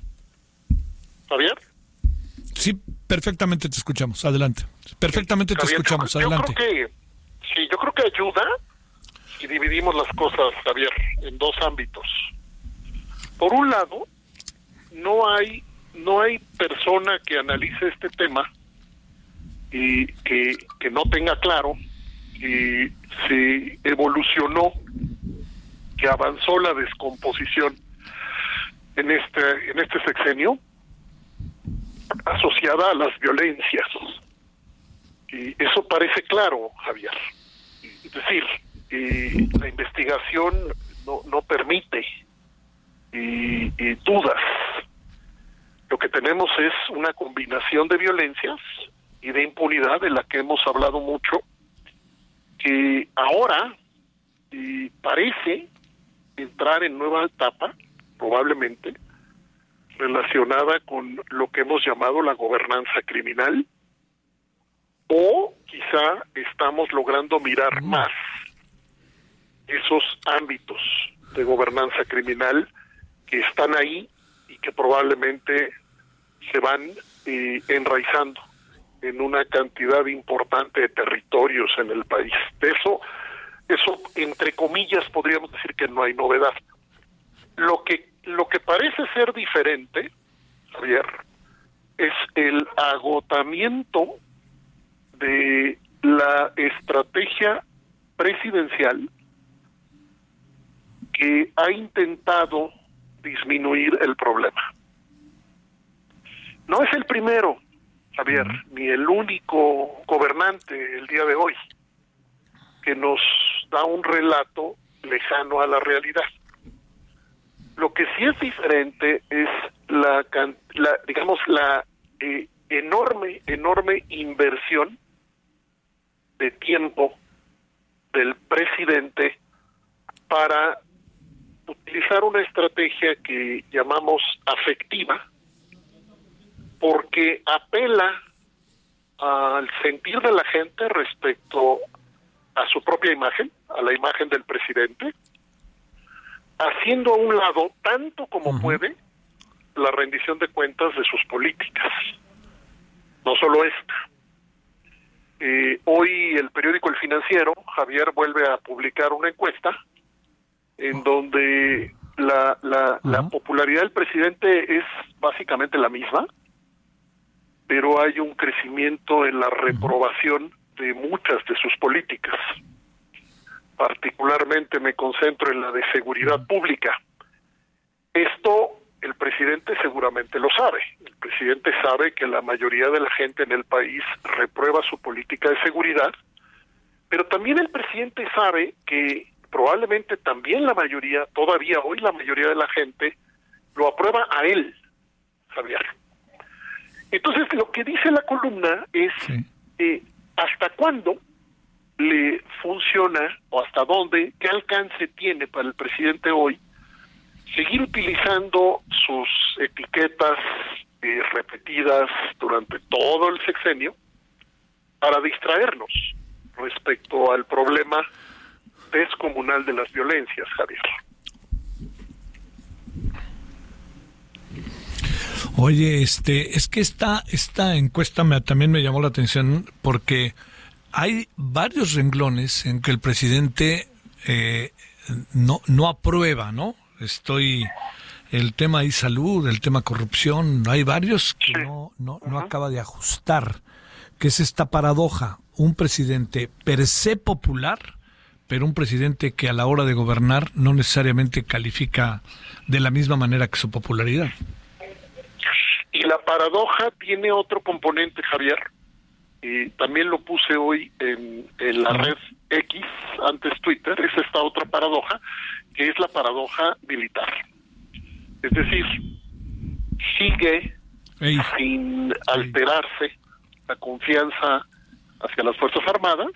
Javier. Sí, perfectamente te escuchamos. Adelante. Perfectamente te escuchamos. Adelante. Yo creo que, ayuda si dividimos las cosas, Javier, en dos ámbitos. Por un lado, no hay no hay persona que analice este tema y que, que no tenga claro que se evolucionó, que avanzó la descomposición en este en este sexenio asociada a las violencias. Y eso parece claro, Javier. Es decir, eh, la investigación no, no permite y, dudas. Lo que tenemos es una combinación de violencias y de impunidad de la que hemos hablado mucho, que ahora y parece entrar en nueva etapa, probablemente, relacionada con lo que hemos llamado la gobernanza criminal, o quizá estamos logrando mirar más esos ámbitos de gobernanza criminal que están ahí y que probablemente se van eh, enraizando en una cantidad importante de territorios en el país. De eso, eso entre comillas podríamos decir que no hay novedad. Lo que lo que parece ser diferente, Javier, es el agotamiento de la estrategia presidencial que ha intentado disminuir el problema. No es el primero, Javier, ni el único gobernante el día de hoy que nos da un relato lejano a la realidad. Lo que sí es diferente es la, digamos, la eh, enorme, enorme inversión de tiempo del presidente para utilizar una estrategia que llamamos afectiva, porque apela al sentir de la gente respecto a su propia imagen, a la imagen del presidente, haciendo a un lado, tanto como puede, la rendición de cuentas de sus políticas. No solo esta. Eh, hoy el periódico El Financiero, Javier, vuelve a publicar una encuesta en donde la, la, popularidad del presidente es básicamente la misma, pero hay un crecimiento en la reprobación de muchas de sus políticas. Particularmente me concentro en la de seguridad pública. Esto el presidente seguramente lo sabe. El presidente sabe que la mayoría de la gente en el país reprueba su política de seguridad, pero también el presidente sabe que probablemente también la mayoría, todavía hoy la mayoría de la gente, lo aprueba a él, Javier. Entonces, lo que dice la columna es eh, hasta cuándo le funciona o hasta dónde, qué alcance tiene para el presidente hoy seguir utilizando sus etiquetas eh, repetidas durante todo el sexenio para distraernos respecto al problema descomunal de las violencias, Javier. Oye, este, es que esta, esta encuesta me, también me llamó la atención porque hay varios renglones en que el presidente eh, no, no aprueba, ¿no? Estoy, el tema de salud, el tema corrupción, hay varios que no, no, no acaba de ajustar, que es esta paradoja, un presidente per se popular, pero un presidente que a la hora de gobernar no necesariamente califica de la misma manera que su popularidad. Y la paradoja tiene otro componente, Javier. Y también lo puse hoy en, la red X, antes Twitter, es esta otra paradoja, que es la paradoja militar. Es decir, sigue sin alterarse la confianza hacia las Fuerzas Armadas,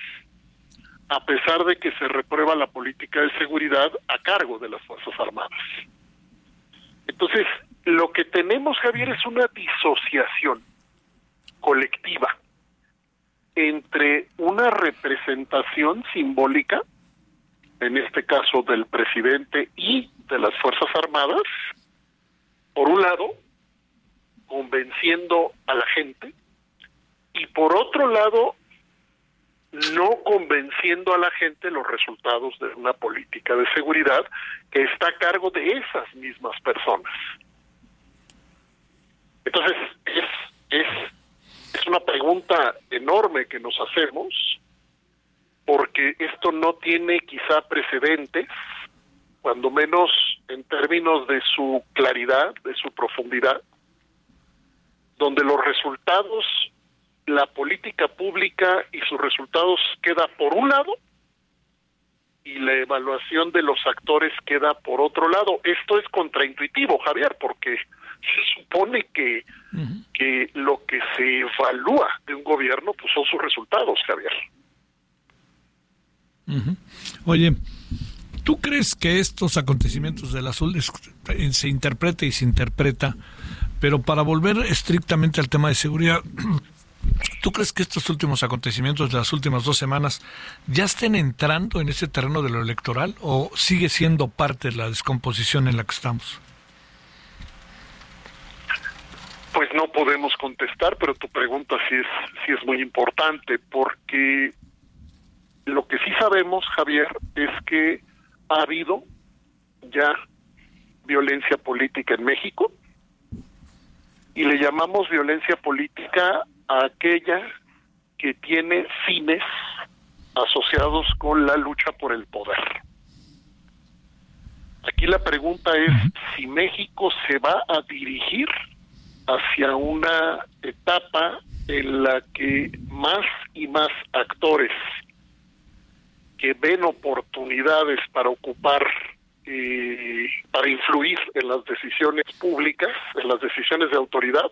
a pesar de que se reprueba la política de seguridad a cargo de las Fuerzas Armadas. Entonces, lo que tenemos, Javier, es una disociación colectiva entre una representación simbólica en este caso del presidente y de las Fuerzas Armadas, por un lado, convenciendo a la gente, y por otro lado, no convenciendo a la gente los resultados de una política de seguridad que está a cargo de esas mismas personas. Entonces, es, es, es una pregunta enorme que nos hacemos, porque esto no tiene quizá precedentes, cuando menos en términos de su claridad, de su profundidad, donde los resultados la política pública y sus resultados queda por un lado y la evaluación de los actores queda por otro lado. Esto es contraintuitivo, Javier, porque se supone que, que lo que se evalúa de un gobierno pues son sus resultados, Javier. Oye, ¿tú crees que estos acontecimientos del azul se interpreta y se interpreta, pero para volver estrictamente al tema de seguridad, ¿Tú crees que estos últimos acontecimientos de las últimas dos semanas ya estén entrando en ese terreno de lo electoral o sigue siendo parte de la descomposición en la que estamos? Pues no podemos contestar, pero tu pregunta sí es, sí es muy importante porque lo que sí sabemos, Javier, es que ha habido ya violencia política en México y le llamamos violencia política a aquella que tiene fines asociados con la lucha por el poder. Aquí la pregunta es si México se va a dirigir hacia una etapa en la que más y más actores que ven oportunidades para ocupar eh, para influir en las decisiones públicas, en las decisiones de autoridad,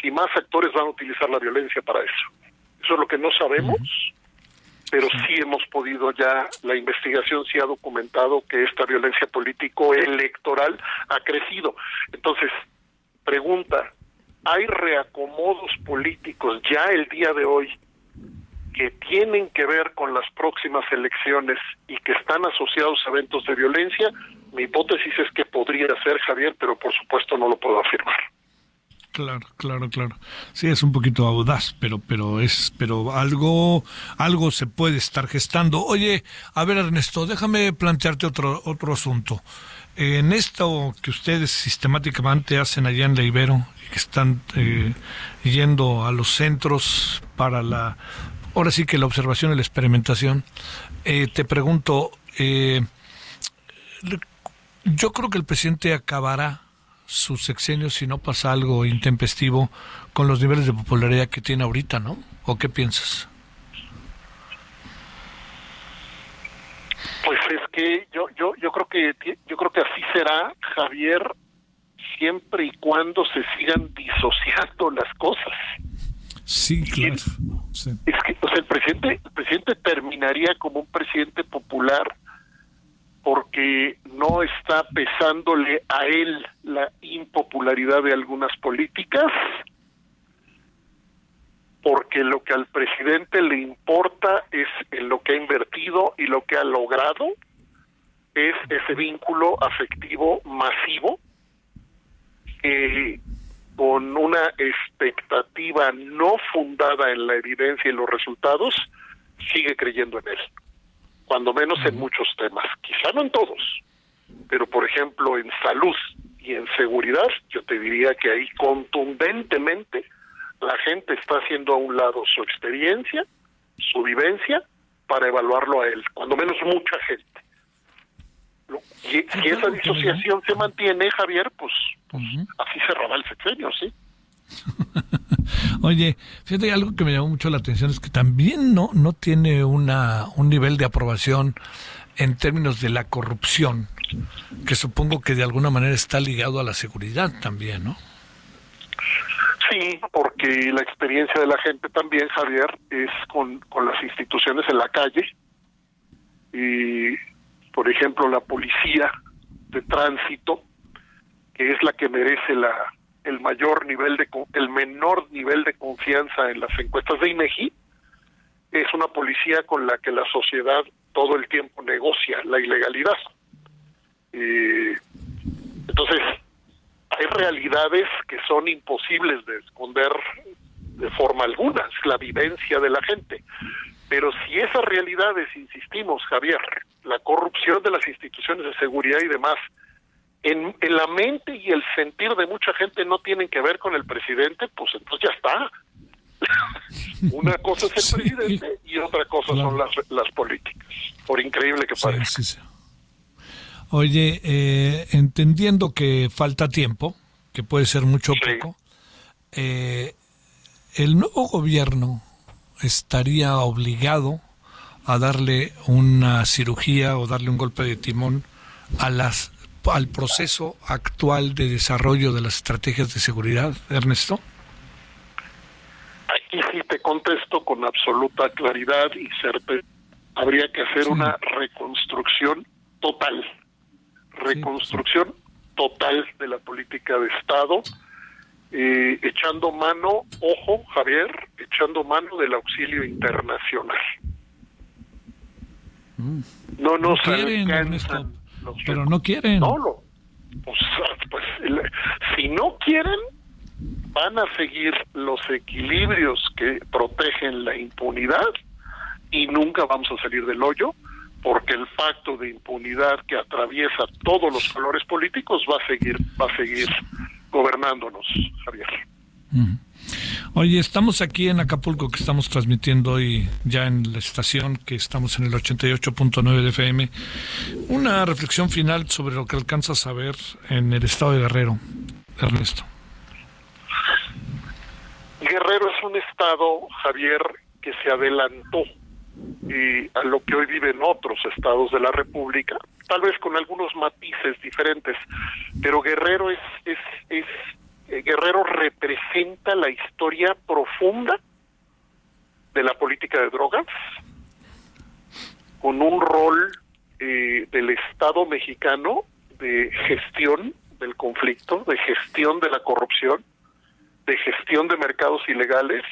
si más actores van a utilizar la violencia para eso. Eso es lo que no sabemos, pero sí hemos podido ya, la investigación sí ha documentado que esta violencia político-electoral ha crecido. Entonces, pregunta, ¿hay reacomodos políticos ya el día de hoy que tienen que ver con las próximas elecciones y que están asociados a eventos de violencia? Mi hipótesis es que podría ser, Javier, pero por supuesto no lo puedo afirmar. Claro, claro, claro. Sí, es un poquito audaz, pero, pero es, pero algo, algo se puede estar gestando. Oye, a ver, Ernesto, déjame plantearte otro, otro asunto. En esto que ustedes sistemáticamente hacen allá en la Ibero, que están eh, yendo a los centros para la, ahora sí que la observación y la experimentación, eh, te pregunto, eh, yo creo que el presidente acabará su sexenio si no pasa algo intempestivo con los niveles de popularidad que tiene ahorita, ¿no? ¿O qué piensas? Pues es que yo yo yo creo que yo creo que así será, Javier, siempre y cuando se sigan disociando las cosas. Sí, claro. Es que el presidente el presidente terminaría como un presidente popular porque no está pesándole a él la impopularidad de algunas políticas, porque lo que al presidente le importa es en lo que ha invertido y lo que ha logrado es ese vínculo afectivo masivo con una expectativa no fundada en la evidencia y los resultados sigue creyendo en él. Cuando menos en muchos temas, quizá no en todos, pero por ejemplo en salud y en seguridad, yo te diría que ahí contundentemente la gente está haciendo a un lado su experiencia, su vivencia, para evaluarlo a él, cuando menos mucha gente. Y si esa disociación se mantiene, Javier, pues, pues así cerrará el sexenio, ¿sí? Oye, fíjate, algo que me llamó mucho la atención es que también no, no tiene una, un nivel de aprobación en términos de la corrupción, que supongo que de alguna manera está ligado a la seguridad también, ¿no? Sí, porque la experiencia de la gente también, Javier, es con, con las instituciones en la calle. Y, por ejemplo, la policía de tránsito, que es la que merece la, el mayor nivel de el menor nivel de confianza en las encuestas de INEGI es una policía con la que la sociedad todo el tiempo negocia la ilegalidad. entonces, hay realidades que son imposibles de esconder de forma alguna, es la vivencia de la gente. Pero si esas realidades, insistimos, Javier, la corrupción de las instituciones de seguridad y demás, en, en, la mente y el sentir de mucha gente no tienen que ver con el presidente, pues entonces ya está. Una cosa es el presidente y otra cosa son las, las políticas, por increíble que parezca. Oye, eh, entendiendo que falta tiempo, que puede ser mucho o poco, eh, el nuevo gobierno estaría obligado a darle una cirugía o darle un golpe de timón a las al proceso actual de desarrollo de las estrategias de seguridad, Ernesto? Aquí sí te contesto con absoluta claridad y certeza. Habría que hacer una reconstrucción total, reconstrucción total de la política de Estado, eh, echando mano, ojo Javier, echando mano del auxilio internacional. Mm. No nos no quieren, pero no quieren. No, lo, pues, pues si no quieren, van a seguir los equilibrios que protegen la impunidad y nunca vamos a salir del hoyo porque el pacto de impunidad que atraviesa todos los colores políticos va a seguir va a seguir gobernándonos, Javier. Oye, estamos aquí en Acapulco, que estamos transmitiendo hoy ya en la estación, que estamos en el 88.9 de FM. Una reflexión final sobre lo que alcanzas a ver en el estado de Guerrero, Ernesto. Guerrero es un estado, Javier, que se adelantó y a lo que hoy viven otros estados de la República, tal vez con algunos matices diferentes, pero Guerrero es, es, es eh, Guerrero representa la historia profunda de la política de drogas, con un rol eh, del Estado mexicano de gestión del conflicto, de gestión de la corrupción, de gestión de mercados ilegales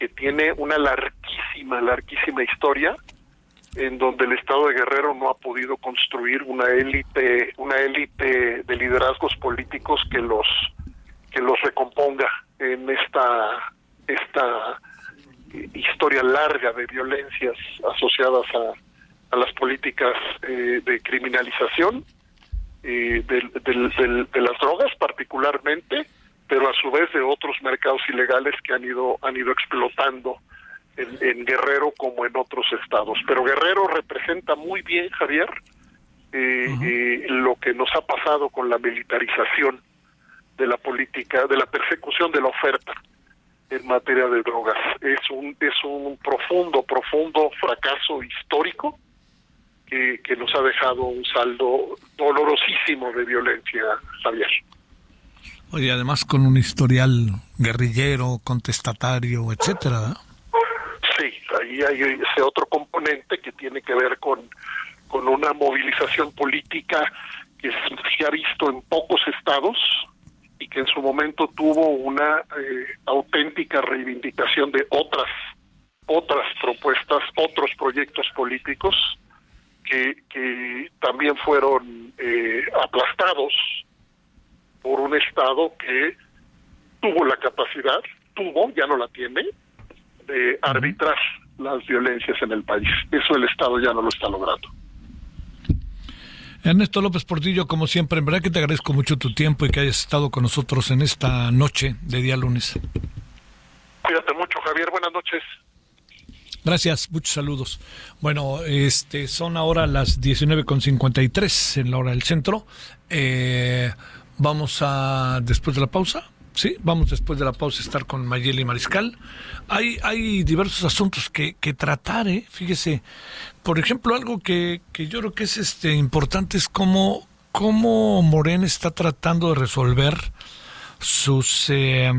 que tiene una larguísima, larguísima historia en donde el Estado de Guerrero no ha podido construir una élite, una élite de liderazgos políticos que los que los recomponga en esta esta historia larga de violencias asociadas a, a las políticas eh, de criminalización eh, de las drogas particularmente pero a su vez de otros mercados ilegales que han ido han ido explotando en, Guerrero como en otros estados. Pero Guerrero representa muy bien, Javier, eh, eh, lo que nos ha pasado con la militarización de la política, de la persecución de la oferta en materia de drogas. Es un es un profundo, profundo fracaso histórico que, que nos ha dejado un saldo dolorosísimo de violencia, Javier. Oye, además con un historial guerrillero, contestatario, etcétera. Sí, ahí hay ese otro componente que tiene que ver con, con una movilización política que se ha visto en pocos estados y que en su momento tuvo una eh, auténtica reivindicación de otras otras propuestas, otros proyectos políticos que, que también fueron eh, aplastados por un Estado que tuvo la capacidad, tuvo, ya no la tiene, de arbitrar las violencias en el país. Eso el Estado ya no lo está logrando. Ernesto López Portillo, como siempre, en verdad que te agradezco mucho tu tiempo y que hayas estado con nosotros en esta noche de día lunes. Cuídate mucho, Javier. Buenas noches. Gracias, muchos saludos. Bueno, este son ahora las 19.53 en la hora del centro. Eh, Vamos a, después de la pausa, sí, vamos después de la pausa a estar con Mayeli Mariscal. Hay, hay diversos asuntos que, que tratar, ¿eh? Fíjese, por ejemplo, algo que, que yo creo que es este importante es cómo, cómo Morena está tratando de resolver sus, eh,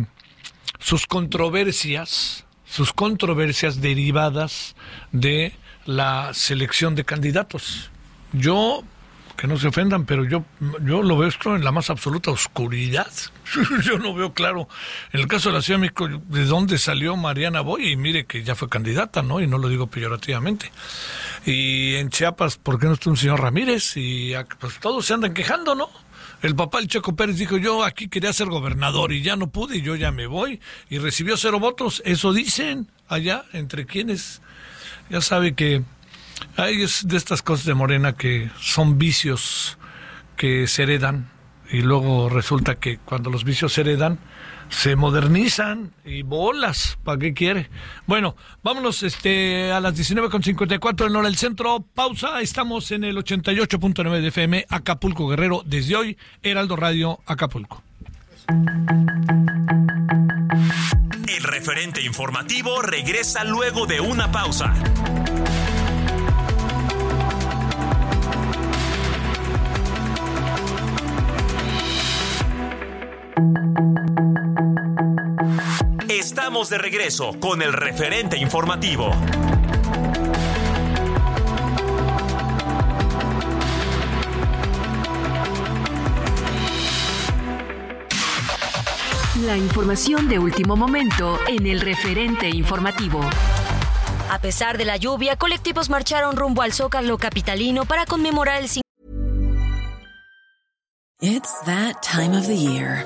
sus controversias, sus controversias derivadas de la selección de candidatos. Yo que no se ofendan, pero yo, yo lo veo esto en la más absoluta oscuridad. yo no veo claro. En el caso de la Ciudad de México, ¿de dónde salió Mariana Boy? Y mire que ya fue candidata, ¿no? Y no lo digo peyorativamente. Y en Chiapas, ¿por qué no está un señor Ramírez? Y pues todos se andan quejando, ¿no? El papá, el Checo Pérez, dijo, yo aquí quería ser gobernador y ya no pude y yo ya me voy. Y recibió cero votos. Eso dicen allá, entre quienes. Ya sabe que hay de estas cosas de Morena que son vicios que se heredan y luego resulta que cuando los vicios se heredan se modernizan y bolas, ¿para qué quiere? Bueno, vámonos este, a las 19.54 en hora del centro, pausa, estamos en el 88.9 de FM, Acapulco Guerrero, desde hoy, Heraldo Radio, Acapulco. El referente informativo regresa luego de una pausa. Estamos de regreso con el referente informativo. La información de último momento en el referente informativo. A pesar de la lluvia, colectivos marcharon rumbo al Zócalo capitalino para conmemorar el It's that time of the year.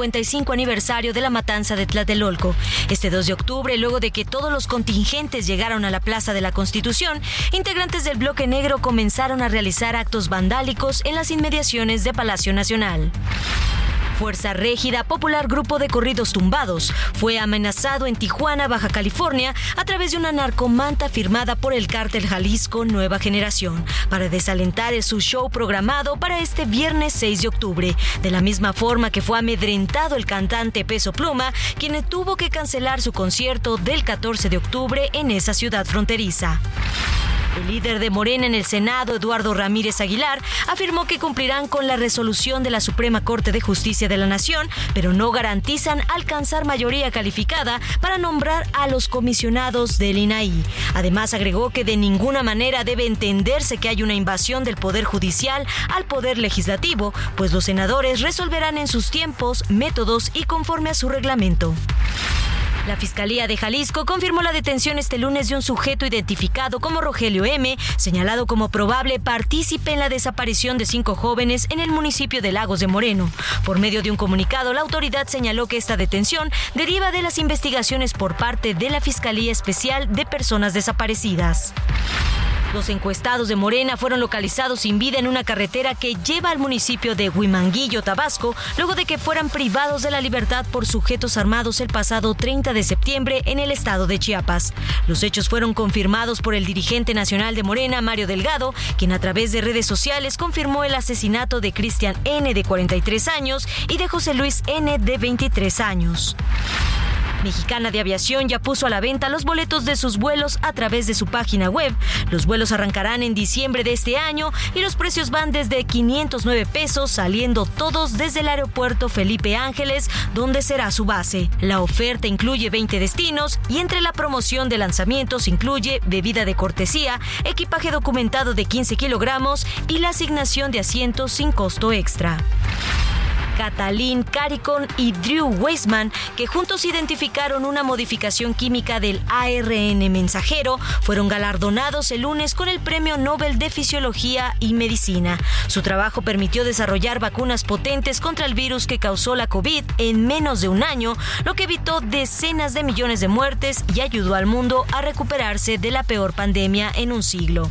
55 aniversario de la matanza de Tlatelolco. Este 2 de octubre, luego de que todos los contingentes llegaron a la Plaza de la Constitución, integrantes del bloque negro comenzaron a realizar actos vandálicos en las inmediaciones de Palacio Nacional. Fuerza Régida, popular grupo de corridos tumbados, fue amenazado en Tijuana, Baja California, a través de una narcomanta firmada por el cártel Jalisco Nueva Generación, para desalentar su show programado para este viernes 6 de octubre, de la misma forma que fue amedrentado el cantante Peso Pluma, quien tuvo que cancelar su concierto del 14 de octubre en esa ciudad fronteriza. El líder de Morena en el Senado, Eduardo Ramírez Aguilar, afirmó que cumplirán con la resolución de la Suprema Corte de Justicia de la Nación, pero no garantizan alcanzar mayoría calificada para nombrar a los comisionados del INAI. Además, agregó que de ninguna manera debe entenderse que hay una invasión del Poder Judicial al Poder Legislativo, pues los senadores resolverán en sus tiempos, métodos y conforme a su reglamento. La Fiscalía de Jalisco confirmó la detención este lunes de un sujeto identificado como Rogelio M., señalado como probable partícipe en la desaparición de cinco jóvenes en el municipio de Lagos de Moreno. Por medio de un comunicado, la autoridad señaló que esta detención deriva de las investigaciones por parte de la Fiscalía Especial de Personas Desaparecidas. Los encuestados de Morena fueron localizados sin vida en una carretera que lleva al municipio de Huimanguillo, Tabasco, luego de que fueran privados de la libertad por sujetos armados el pasado 30 de septiembre en el estado de Chiapas. Los hechos fueron confirmados por el dirigente nacional de Morena, Mario Delgado, quien a través de redes sociales confirmó el asesinato de Cristian N. de 43 años y de José Luis N. de 23 años. Mexicana de Aviación ya puso a la venta los boletos de sus vuelos a través de su página web. Los vuelos arrancarán en diciembre de este año y los precios van desde 509 pesos, saliendo todos desde el aeropuerto Felipe Ángeles, donde será su base. La oferta incluye 20 destinos y entre la promoción de lanzamientos incluye bebida de cortesía, equipaje documentado de 15 kilogramos y la asignación de asientos sin costo extra. Catalin Caricon y Drew Weissman, que juntos identificaron una modificación química del ARN mensajero, fueron galardonados el lunes con el Premio Nobel de Fisiología y Medicina. Su trabajo permitió desarrollar vacunas potentes contra el virus que causó la COVID en menos de un año, lo que evitó decenas de millones de muertes y ayudó al mundo a recuperarse de la peor pandemia en un siglo.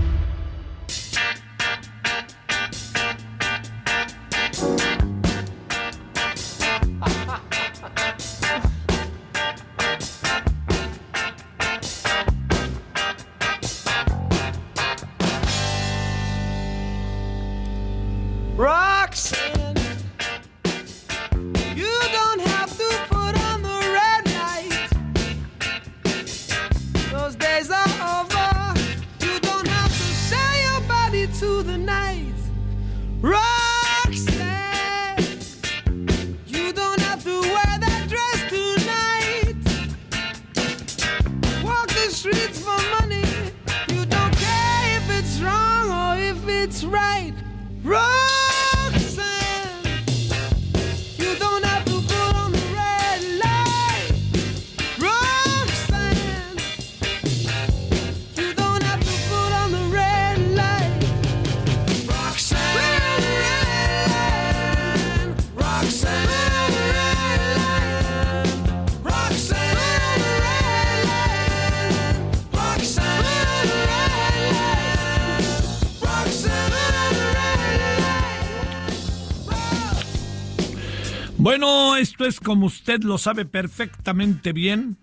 Es como usted lo sabe perfectamente bien.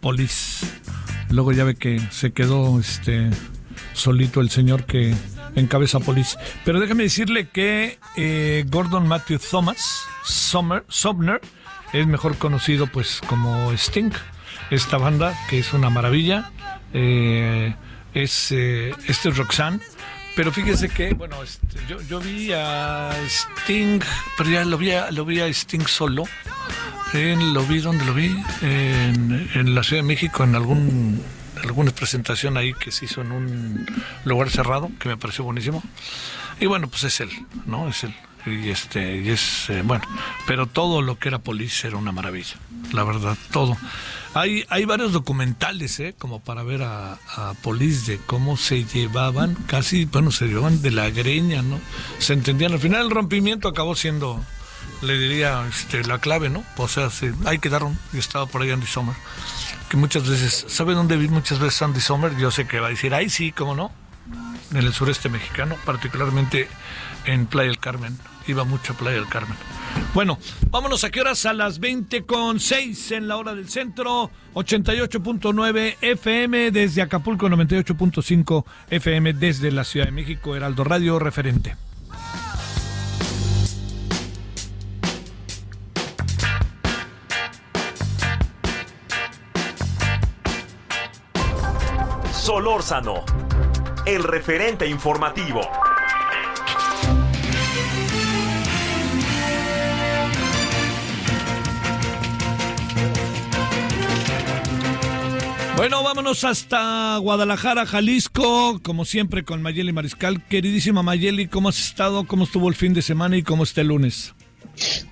Polis. Luego ya ve que se quedó este solito el señor que encabeza Polis. Pero déjame decirle que eh, Gordon Matthew Thomas Sumner es mejor conocido pues como Sting. Esta banda que es una maravilla. eh, es eh, este es Roxanne. Pero fíjese que, bueno, este, yo, yo vi a Sting, pero ya lo vi a, lo vi a Sting solo. En, lo vi, ¿dónde lo vi? En, en la Ciudad de México, en algún alguna presentación ahí que se hizo en un lugar cerrado, que me pareció buenísimo. Y bueno, pues es él, ¿no? Es él. Y este, y es, eh, bueno, pero todo lo que era Police era una maravilla, la verdad, todo. Hay, hay varios documentales, ¿eh? Como para ver a, a Police de cómo se llevaban, casi, bueno, se llevaban de la greña, ¿no? Se entendían. Al final el rompimiento acabó siendo, le diría, este, la clave, ¿no? O sea, se- hay que dar un, y estaba por ahí Andy Sommer, que muchas veces, ¿sabe dónde vi muchas veces Andy Sommer? Yo sé que va a decir, ay, sí, cómo no, en el sureste mexicano, particularmente en Playa del Carmen. Iba mucho a Playa del Carmen. Bueno, vámonos a qué horas a las 20 con 6 en la hora del centro, 88.9 FM desde Acapulco, 98.5 FM desde la Ciudad de México, Heraldo Radio referente. Solórzano, el referente informativo. Bueno, vámonos hasta Guadalajara, Jalisco, como siempre con Mayeli Mariscal. Queridísima Mayeli, ¿cómo has estado? ¿Cómo estuvo el fin de semana y cómo está el lunes?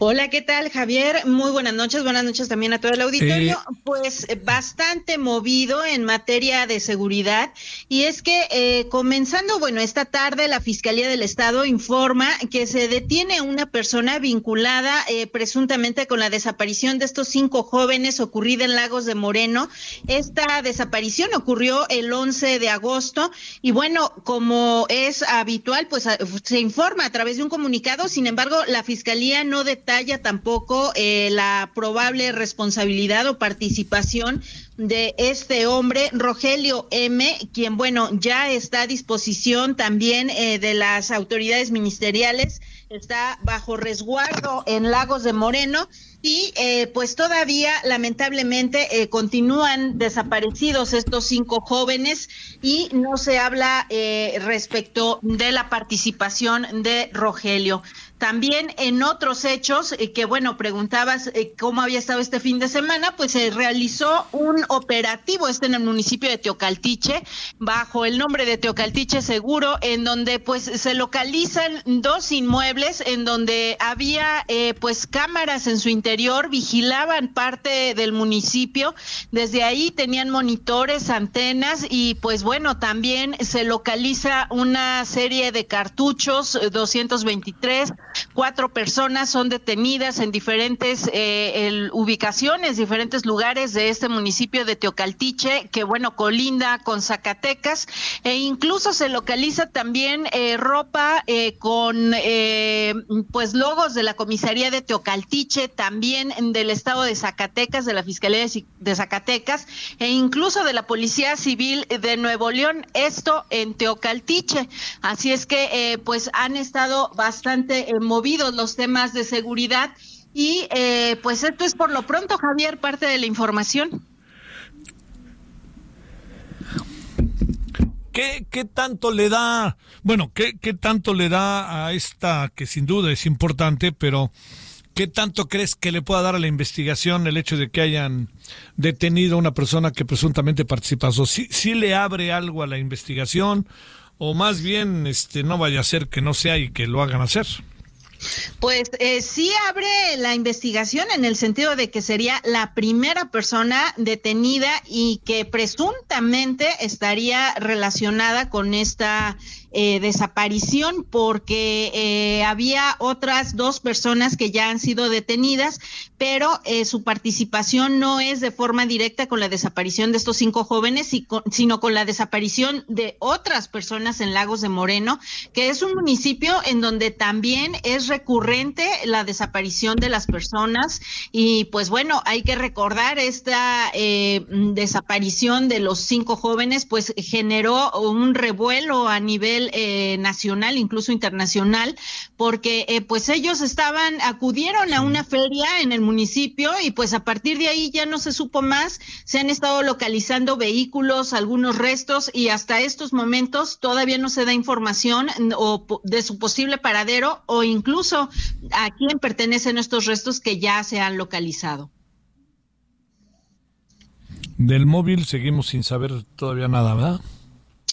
Hola, ¿qué tal, Javier? Muy buenas noches, buenas noches también a todo el auditorio. Eh. Pues eh, bastante movido en materia de seguridad y es que eh, comenzando, bueno, esta tarde la Fiscalía del Estado informa que se detiene una persona vinculada eh, presuntamente con la desaparición de estos cinco jóvenes ocurrida en Lagos de Moreno. Esta desaparición ocurrió el 11 de agosto y bueno, como es habitual, pues se informa a través de un comunicado, sin embargo, la Fiscalía no detalla tampoco eh, la probable responsabilidad o participación de este hombre, Rogelio M., quien, bueno, ya está a disposición también eh, de las autoridades ministeriales, está bajo resguardo en Lagos de Moreno y eh, pues todavía lamentablemente eh, continúan desaparecidos estos cinco jóvenes y no se habla eh, respecto de la participación de Rogelio. También en otros hechos, eh, que bueno, preguntabas eh, cómo había estado este fin de semana, pues se realizó un operativo, este en el municipio de Teocaltiche, bajo el nombre de Teocaltiche Seguro, en donde pues se localizan dos inmuebles en donde había eh, pues cámaras en su interior, vigilaban parte del municipio, desde ahí tenían monitores, antenas y pues bueno, también se localiza una serie de cartuchos, eh, 223, cuatro personas son detenidas en diferentes eh, ubicaciones, diferentes lugares de este municipio de Teocaltiche, que bueno, colinda con Zacatecas, e incluso se localiza también eh, ropa eh, con eh, pues logos de la comisaría de Teocaltiche, también del estado de Zacatecas, de la Fiscalía de Zacatecas, e incluso de la Policía Civil de Nuevo León, esto en Teocaltiche. Así es que pues han estado bastante eh, movidos los temas de seguridad y eh, pues esto es por lo pronto, Javier, parte de la información. ¿Qué, qué tanto le da, bueno, qué, qué tanto le da a esta, que sin duda es importante, pero qué tanto crees que le pueda dar a la investigación el hecho de que hayan detenido a una persona que presuntamente participó? ¿Sí, sí le abre algo a la investigación o más bien este no vaya a ser que no sea y que lo hagan hacer. Pues eh, sí abre la investigación en el sentido de que sería la primera persona detenida y que presuntamente estaría relacionada con esta eh, desaparición porque eh, había otras dos personas que ya han sido detenidas, pero eh, su participación no es de forma directa con la desaparición de estos cinco jóvenes, sino con la desaparición de otras personas en Lagos de Moreno, que es un municipio en donde también es recurrente la desaparición de las personas. Y pues bueno, hay que recordar esta desaparición de los cinco jóvenes, pues generó un revuelo a nivel eh, nacional, incluso internacional, porque eh, pues ellos estaban, acudieron a una feria en el municipio y pues a partir de ahí ya no se supo más, se han estado localizando vehículos, algunos restos y hasta estos momentos todavía no se da información o de su posible paradero o incluso a quién pertenecen estos restos que ya se han localizado. Del móvil seguimos sin saber todavía nada, ¿verdad?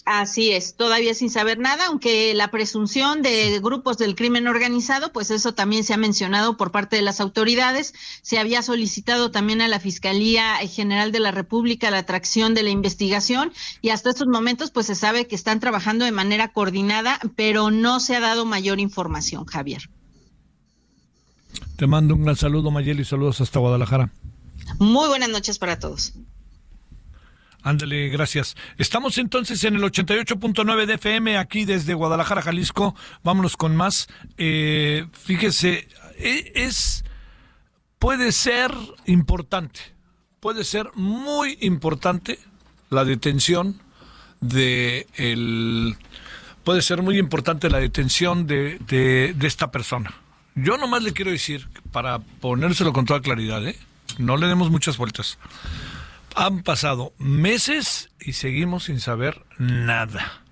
Así es, todavía sin saber nada, aunque la presunción de grupos del crimen organizado, pues eso también se ha mencionado por parte de las autoridades. Se había solicitado también a la Fiscalía General de la República la atracción de la investigación y hasta estos momentos pues se sabe que están trabajando de manera coordinada, pero no se ha dado mayor información, Javier. Te mando un gran saludo, Mayeli, saludos hasta Guadalajara. Muy buenas noches para todos. Ándale, gracias. Estamos entonces en el 88.9 de FM aquí desde Guadalajara, Jalisco. Vámonos con más. Eh, fíjese, e, es puede ser importante, puede ser muy importante la detención de el puede ser muy importante la detención de, de, de esta persona. Yo nomás le quiero decir, para ponérselo con toda claridad, ¿eh? no le demos muchas vueltas. Han pasado meses y seguimos sin saber nada.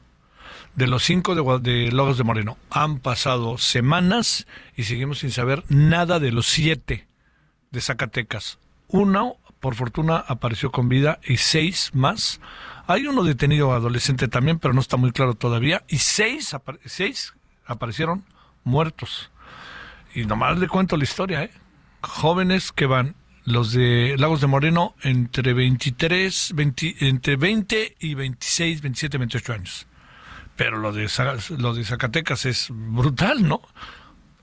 De los cinco de, Logos de Moreno, han pasado semanas y seguimos sin saber nada de los siete de Zacatecas. Uno, por fortuna, apareció con vida y seis más. Hay uno detenido adolescente también, pero no está muy claro todavía. Y seis, seis aparecieron muertos. Y nomás le cuento la historia, ¿eh? Jóvenes que van los de Lagos de Moreno entre 23, 20, entre 20 y 26, 27, 28 años. Pero lo de, lo de Zacatecas es brutal, ¿no?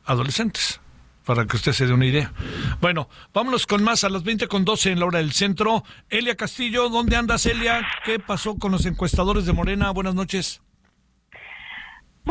Adolescentes, para que usted se dé una idea. Bueno, vámonos con más a las 20 con 12 en la hora del centro. Elia Castillo, ¿dónde andas, Elia? ¿Qué pasó con los encuestadores de Morena? Buenas noches.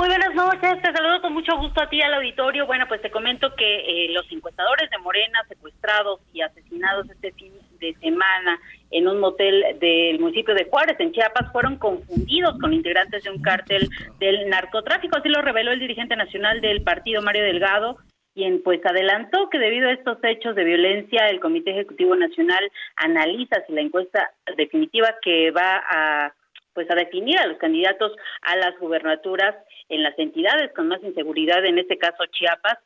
Muy buenas noches, te saludo con mucho gusto a ti al auditorio. Bueno, pues te comento que eh, los encuestadores de Morena secuestrados y asesinados este fin de semana en un motel del municipio de Juárez, en Chiapas, fueron confundidos con integrantes de un cártel del narcotráfico. Así lo reveló el dirigente nacional del partido, Mario Delgado, quien pues adelantó que debido a estos hechos de violencia, el Comité Ejecutivo Nacional analiza si la encuesta definitiva que va a pues a definir a los candidatos a las gubernaturas en las entidades con más inseguridad, en este caso Chiapas,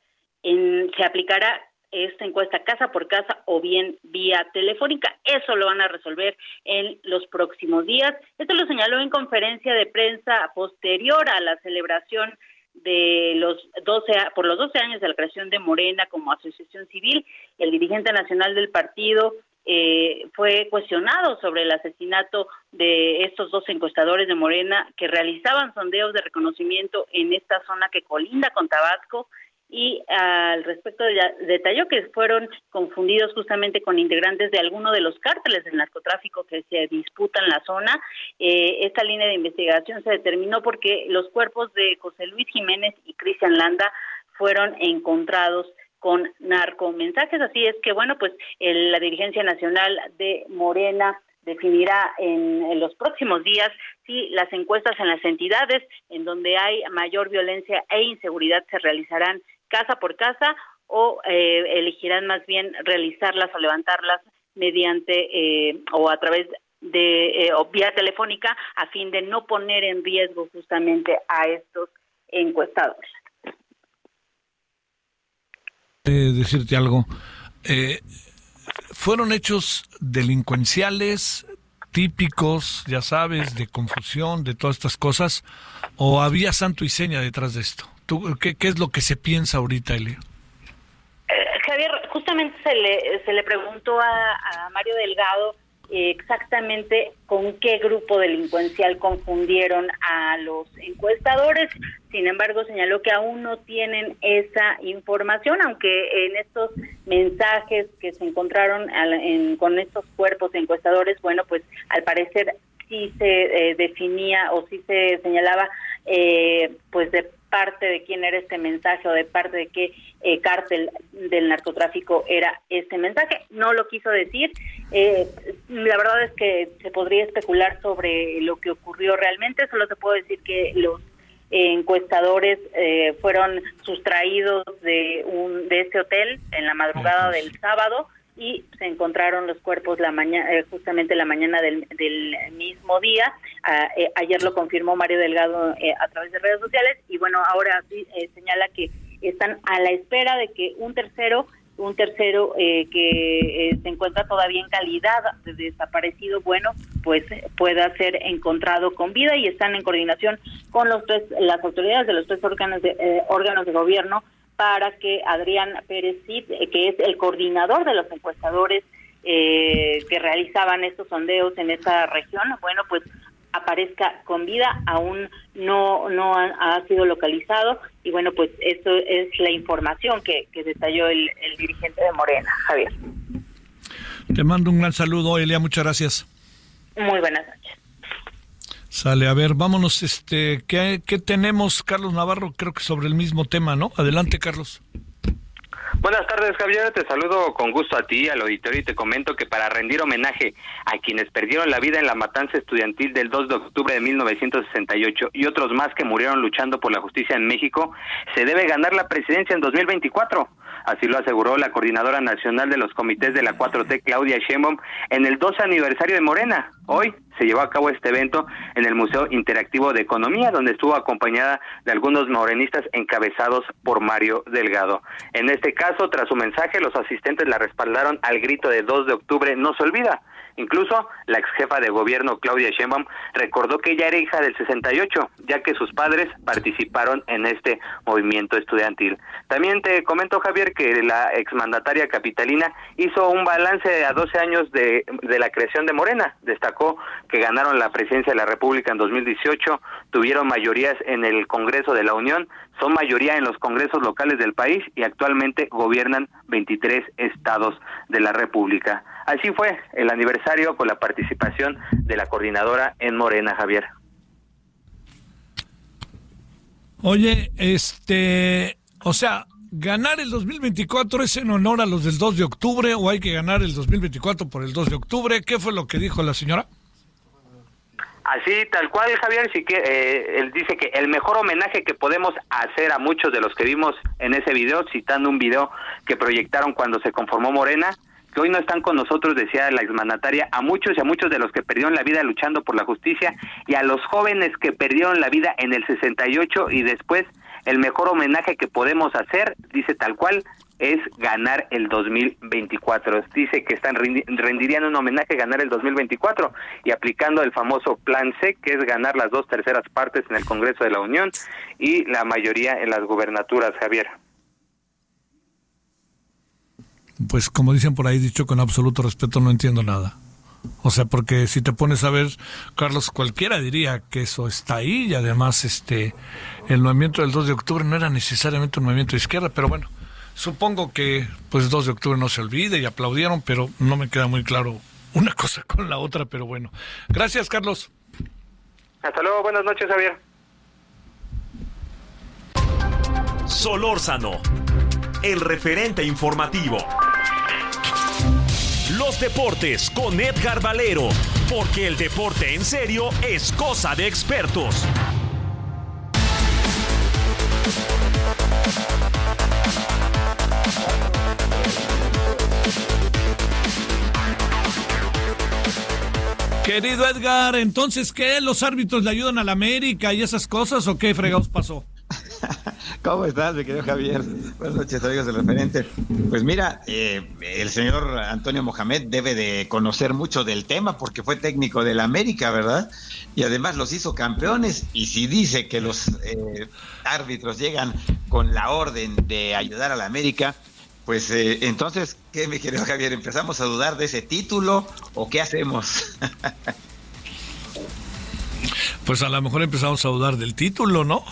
en, se aplicará esta encuesta casa por casa o bien vía telefónica. Eso lo van a resolver en los próximos días. Esto lo señaló en conferencia de prensa posterior a la celebración de los 12 por los 12 años de la creación de Morena como asociación civil, el dirigente nacional del partido eh, fue cuestionado sobre el asesinato de estos dos encuestadores de Morena que realizaban sondeos de reconocimiento en esta zona que colinda con Tabasco y al respecto detalló que fueron confundidos justamente con integrantes de alguno de los cárteles del narcotráfico que se disputan la zona. Eh, esta línea de investigación se determinó porque los cuerpos de José Luis Jiménez y Cristian Landa fueron encontrados con narcomensajes. Así es que, bueno, pues la dirigencia nacional de Morena definirá en, los próximos días si las encuestas en las entidades en donde hay mayor violencia e inseguridad se realizarán casa por casa o eh, elegirán más bien realizarlas o levantarlas mediante eh, o a través de eh, vía telefónica a fin de no poner en riesgo justamente a estos encuestadores decirte algo. Eh, fueron hechos delincuenciales, típicos, ya sabes, de confusión, de todas estas cosas, o había santo y seña detrás de esto? ¿Tú, qué, ¿Qué es lo que se piensa ahorita, Elia? Eh, Javier, justamente se le, se le preguntó a, Mario Delgado exactamente con qué grupo delincuencial confundieron a los encuestadores. Sin embargo, señaló que aún no tienen esa información, aunque en estos mensajes que se encontraron en- con estos cuerpos encuestadores, bueno, pues al parecer sí se eh, definía o sí se señalaba, eh, pues de parte de quién era este mensaje o de parte de qué eh, cártel del narcotráfico era este mensaje. No lo quiso decir. Eh, la verdad es que se podría especular sobre lo que ocurrió realmente. Solo te puedo decir que los eh, encuestadores eh, fueron sustraídos de un de ese hotel en la madrugada del sábado y se encontraron los cuerpos la mañana justamente la mañana del, del mismo día. Ah, eh, ayer lo confirmó Mario Delgado eh, a través de redes sociales y bueno ahora sí eh, señala que están a la espera de que un tercero un tercero eh, que eh, se encuentra todavía en calidad de desaparecido, bueno, pues eh, pueda ser encontrado con vida y están en coordinación con los tres, las autoridades de los tres órganos de, eh, órganos de gobierno para que Adrián Pérez Cid, eh, que es el coordinador de los encuestadores eh, que realizaban estos sondeos en esta región, bueno, pues aparezca con vida, aún no no ha, ha sido localizado y bueno, pues eso es la información que, que detalló el, el dirigente de Morena, Javier. Te mando un gran saludo, Elia, muchas gracias. Muy buenas noches. Sale, a ver, vámonos, este, ¿qué, qué tenemos, Carlos Navarro? Creo que sobre el mismo tema, ¿no? Adelante, Carlos. Buenas tardes, Javier. Te saludo con gusto a ti, al auditorio, y te comento que para rendir homenaje a quienes perdieron la vida en la matanza estudiantil del 2 de octubre de 1968 y otros más que murieron luchando por la justicia en México, se debe ganar la presidencia en 2024. Así lo aseguró la coordinadora nacional de los comités de la 4T, Claudia Sheinbaum, en el 12 aniversario de Morena. Hoy se llevó a cabo este evento en el Museo Interactivo de Economía, donde estuvo acompañada de algunos morenistas encabezados por Mario Delgado. En este caso, tras su mensaje, los asistentes la respaldaron al grito de 2 de octubre, no se olvida. Incluso la ex jefa de gobierno Claudia Sheinbaum recordó que ella era hija del 68, ya que sus padres participaron en este movimiento estudiantil. También te comento, Javier, que la exmandataria capitalina hizo un balance a 12 años de, de la creación de Morena. Destacó que ganaron la presidencia de la República en 2018, tuvieron mayorías en el Congreso de la Unión, son mayoría en los congresos locales del país y actualmente gobiernan 23 estados de la República. Así fue el aniversario con la participación de la coordinadora en Morena, Javier. Oye, este, o sea, ganar el 2024 es en honor a los del 2 de octubre o hay que ganar el 2024 por el 2 de octubre. ¿Qué fue lo que dijo la señora? Así, tal cual, Javier, sí que eh, él dice que el mejor homenaje que podemos hacer a muchos de los que vimos en ese video, citando un video que proyectaron cuando se conformó Morena, que hoy no están con nosotros, decía la exmandataria, a muchos y a muchos de los que perdieron la vida luchando por la justicia y a los jóvenes que perdieron la vida en el 68 y después el mejor homenaje que podemos hacer, dice tal cual, es ganar el 2024. Dice que están rendi- rendirían un homenaje ganar el 2024 y aplicando el famoso plan C, que es ganar las dos terceras partes en el Congreso de la Unión y la mayoría en las gubernaturas, Javier. Pues como dicen por ahí, dicho con absoluto respeto, no entiendo nada. O sea, porque si te pones a ver, Carlos, cualquiera diría que eso está ahí y además este el movimiento del 2 de octubre no era necesariamente un movimiento de izquierda, pero bueno, supongo que pues 2 de octubre no se olvide y aplaudieron, pero no me queda muy claro una cosa con la otra, pero bueno. Gracias, Carlos. Hasta luego, buenas noches, Javier. Solórzano, el referente informativo. Los deportes con Edgar Valero, porque el deporte en serio es cosa de expertos. Querido Edgar, entonces, ¿qué? ¿Los árbitros le ayudan a la América y esas cosas o qué fregados pasó? ¿Cómo estás, mi querido Javier? Buenas noches, amigos del referente. Pues mira, eh, el señor Antonio Mohamed debe de conocer mucho del tema porque fue técnico del América, ¿verdad? Y además los hizo campeones. Y si dice que los eh, árbitros llegan con la orden de ayudar a la América, pues eh, entonces, ¿qué, mi querido Javier? ¿Empezamos a dudar de ese título o qué hacemos? pues a lo mejor empezamos a dudar del título, ¿no?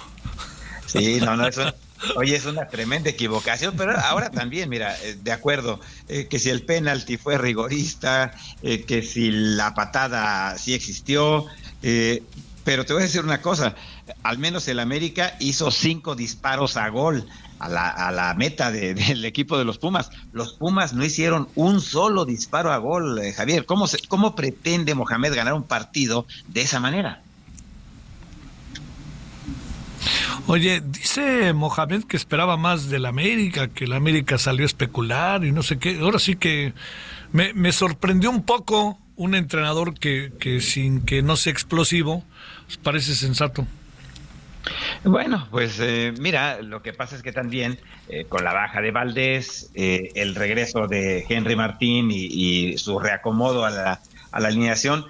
Sí, no, no, eso, oye, es una tremenda equivocación, pero ahora también, mira, eh, de acuerdo, eh, que si el penalti fue rigorista, eh, que si la patada sí existió, pero te voy a decir una cosa, al menos el América hizo cinco disparos a gol a la, a la meta del equipo de los Pumas. Los Pumas no hicieron un solo disparo a gol, Javier. ¿Cómo, se, ¿Cómo pretende Mohamed ganar un partido de esa manera? Oye, dice Mohamed que esperaba más del América, que el América salió a especular y no sé qué. Ahora sí que me, sorprendió un poco un entrenador que, sin que no sea explosivo, parece sensato. Bueno, pues eh, mira, lo que pasa es que también eh, con la baja de Valdés, eh, el regreso de Henry Martín y, su reacomodo a la alineación,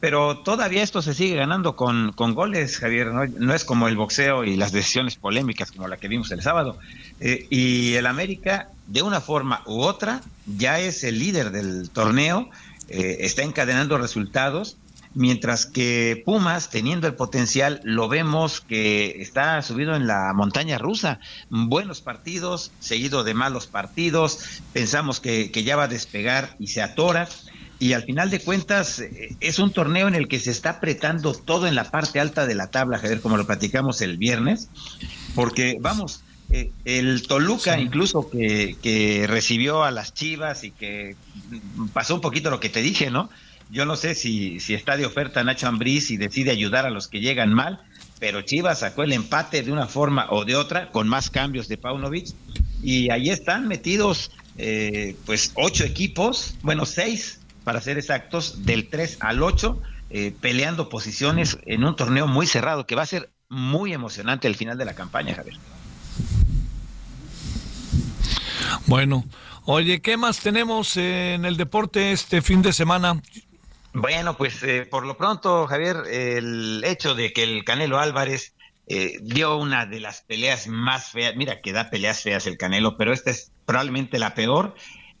pero todavía esto se sigue ganando con, con goles, Javier. ¿no? es como el boxeo y las decisiones polémicas como la que vimos el sábado. Eh, y el América, de una forma u otra, ya es el líder del torneo, eh, está encadenando resultados, mientras que Pumas, teniendo el potencial, lo vemos que está subido en la montaña rusa. Buenos partidos, seguido de malos partidos, pensamos que, que ya va a despegar y se atora y al final de cuentas eh, es un torneo en el que se está apretando todo en la parte alta de la tabla, Javier, como lo platicamos el viernes, porque vamos, eh, el Toluca incluso que, que, recibió a las Chivas y que pasó un poquito lo que te dije, ¿no? Yo no sé si, si está de oferta Nacho Ambriz y decide ayudar a los que llegan mal, pero Chivas sacó el empate de una forma o de otra, con más cambios de Paunovic, y ahí están metidos eh, pues ocho equipos, bueno, seis para ser exactos, del 3 al 8, eh, peleando posiciones en un torneo muy cerrado que va a ser muy emocionante el final de la campaña, Javier. Bueno, oye, ¿qué más tenemos en el deporte este fin de semana? Bueno, pues eh, por lo pronto, Javier, el hecho de que el Canelo Álvarez eh, dio una de las peleas más feas, mira que da peleas feas el Canelo, pero esta es probablemente la peor,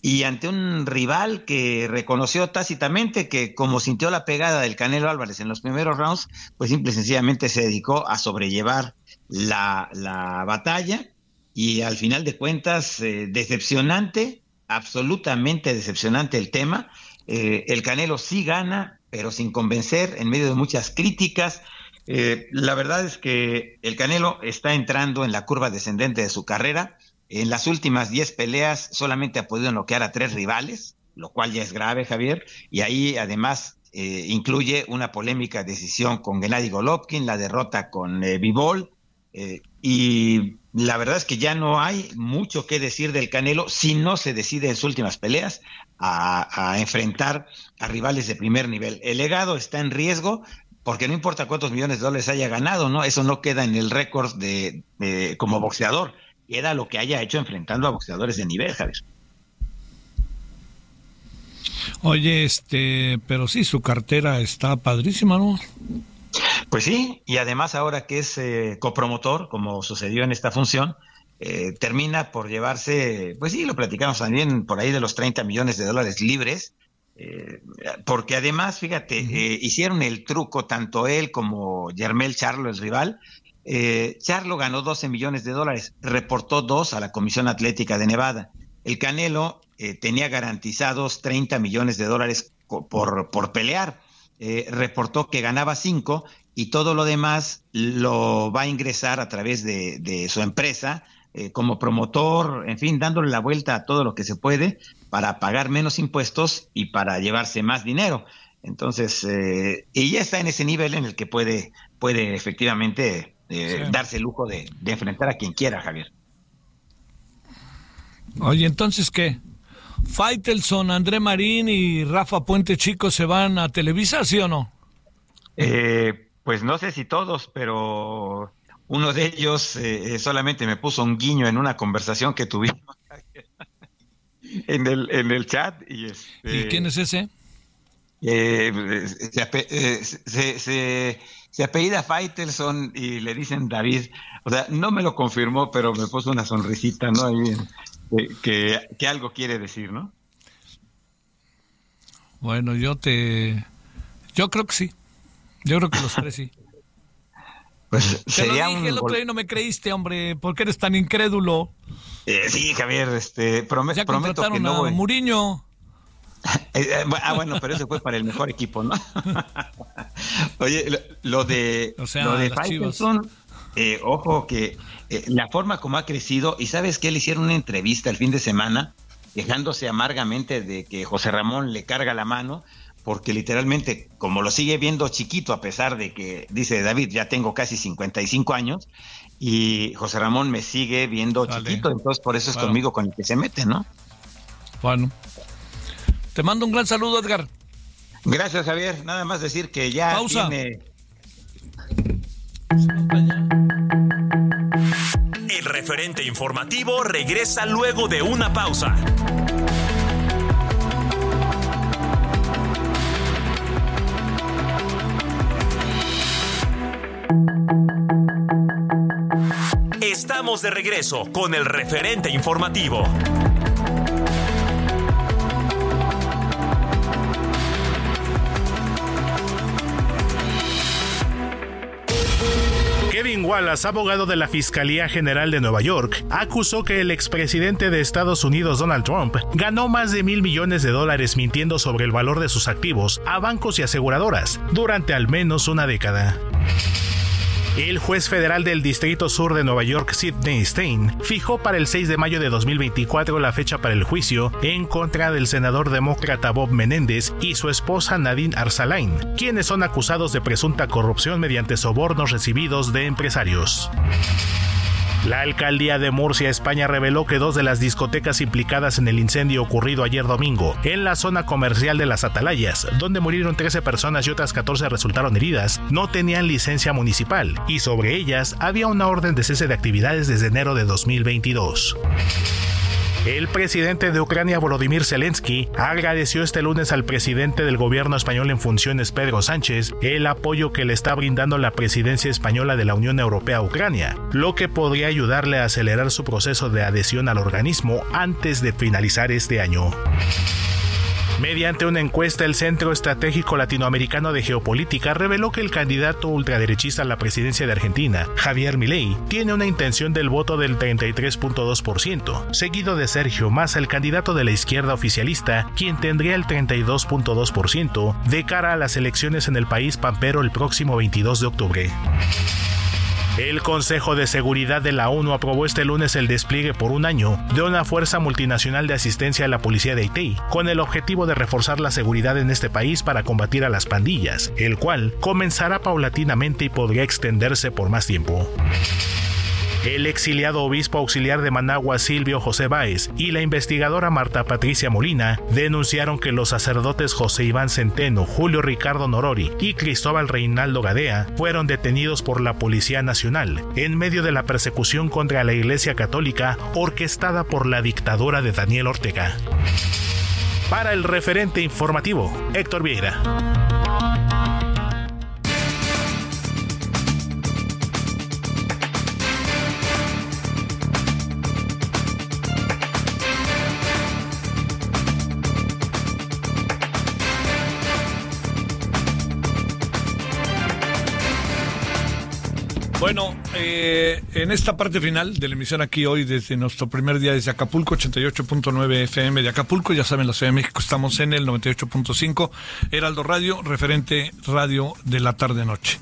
y ante un rival que reconoció tácitamente que como sintió la pegada del Canelo Álvarez en los primeros rounds, pues simple y sencillamente se dedicó a sobrellevar la, la batalla y al final de cuentas eh, decepcionante, absolutamente decepcionante el tema. Eh, el Canelo sí gana, pero sin convencer, en medio de muchas críticas. Eh, la verdad es que el Canelo está entrando en la curva descendente de su carrera en las últimas 10 peleas solamente ha podido noquear a tres rivales, lo cual ya es grave, Javier, y ahí además eh, incluye una polémica decisión con Gennady Golovkin, la derrota con eh, Bivol, eh, y la verdad es que ya no hay mucho que decir del Canelo si no se decide en sus últimas peleas a, enfrentar a rivales de primer nivel. El legado está en riesgo, porque no importa cuántos millones de dólares haya ganado, ¿no? Eso no queda en el récord de, de, como boxeador era lo que haya hecho enfrentando a boxeadores de nivel, Javier. Oye, este, pero sí, su cartera está padrísima, ¿no? Pues sí, y además ahora que es eh, copromotor, como sucedió en esta función, eh, termina por llevarse, pues sí, lo platicamos también, por ahí de los 30 millones de dólares libres, eh, porque además, fíjate, hicieron el truco tanto él como Yermel Charlo, el rival, eh, Charlo ganó 12 millones de dólares, reportó dos a la Comisión Atlética de Nevada. El Canelo eh, tenía garantizados 30 millones de dólares por, por pelear. Eh, reportó que ganaba 5 y todo lo demás lo va a ingresar a través de, de su empresa eh, como promotor, en fin, dándole la vuelta a todo lo que se puede para pagar menos impuestos y para llevarse más dinero. Entonces, y ya está en ese nivel en el que puede, puede efectivamente eh, sí. darse el lujo de, de, enfrentar a quien quiera, Javier. Oye, entonces, ¿qué? ¿Faitelson, André Marín y Rafa Puente Chico se van a Televisa, sí o no? Eh, pues no sé si todos, pero uno de ellos eh, eh, solamente me puso un guiño en una conversación que tuvimos en el, en el chat. ¿Y, este, ¿Y quién es ese? eh, se, eh, se, se- se apellida Faitelson y le dicen David. O sea, no me lo confirmó, pero me puso una sonrisita, ¿no? Ahí, eh, que, que algo quiere decir, ¿no? Bueno, yo te... Yo creo que sí. Yo creo que los tres sí. Pues Te sería lo dije el otro día y no me creíste, hombre. ¿Por qué eres tan incrédulo? Eh, sí, Javier, este, prome- Ya prometo que no a voy. Muriño. Eh, eh, ah, bueno, pero ese fue para el mejor equipo, ¿no? Oye, lo, lo de, O sea, lo de. Faitelson, eh, ojo que eh, la forma como ha crecido, y sabes que le hicieron una entrevista el fin de semana, quejándose amargamente de que José Ramón le carga la mano, porque literalmente, como lo sigue viendo chiquito, a pesar de que dice David, ya tengo casi 55 años, y José Ramón me sigue viendo Dale. chiquito, entonces por eso es conmigo con el que se mete, ¿no? Bueno. Te mando un gran saludo, Edgar. Gracias, Javier. Nada más decir que ya Pausa. tiene. El referente informativo regresa luego de una pausa. Estamos de regreso con el referente informativo. Wallace, abogado de la Fiscalía General de Nueva York, acusó que el expresidente de Estados Unidos Donald Trump ganó más de mil millones de dólares mintiendo sobre el valor de sus activos a bancos y aseguradoras durante al menos una década. El juez federal del Distrito Sur de Nueva York, Sidney Stein, fijó para el 6 de mayo de 2024 la fecha para el juicio en contra del senador demócrata Bob Menéndez y su esposa Nadine Arsalain, quienes son acusados de presunta corrupción mediante sobornos recibidos de empresarios. La alcaldía de Murcia, España, reveló que dos de las discotecas implicadas en el incendio ocurrido ayer domingo en la zona comercial de las Atalayas, donde murieron 13 personas y otras 14 resultaron heridas, no tenían licencia municipal y sobre ellas había una orden de cese de actividades desde enero de 2022. El presidente de Ucrania, Volodymyr Zelensky, agradeció este lunes al presidente del gobierno español en funciones, Pedro Sánchez, el apoyo que le está brindando la presidencia española de la Unión Europea a Ucrania, lo que podría ayudarle a acelerar su proceso de adhesión al organismo antes de finalizar este año. Mediante una encuesta, el Centro Estratégico Latinoamericano de Geopolítica reveló que el candidato ultraderechista a la presidencia de Argentina, Javier Milei, tiene una intención del voto del 33.2%, seguido de Sergio Massa, el candidato de la izquierda oficialista, quien tendría el 32.2% de cara a las elecciones en el país pampero el próximo 22 de octubre. El Consejo de Seguridad de la ONU aprobó este lunes el despliegue por un año de una fuerza multinacional de asistencia a la policía de Haití, con el objetivo de reforzar la seguridad en este país para combatir a las pandillas, el cual comenzará paulatinamente y podría extenderse por más tiempo. El exiliado obispo auxiliar de Managua Silvio José Báez y la investigadora Marta Patricia Molina denunciaron que los sacerdotes José Iván Centeno, Julio Ricardo Norori y Cristóbal Reinaldo Gadea fueron detenidos por la Policía Nacional en medio de la persecución contra la Iglesia Católica orquestada por la dictadura de Daniel Ortega. Para el referente informativo, Héctor Vieira. Bueno, eh, en esta parte final de la emisión aquí hoy, desde nuestro primer día desde Acapulco, 88.9 FM de Acapulco, ya saben, la Ciudad de México, estamos en el 98.5, Heraldo Radio, referente radio de la tarde-noche.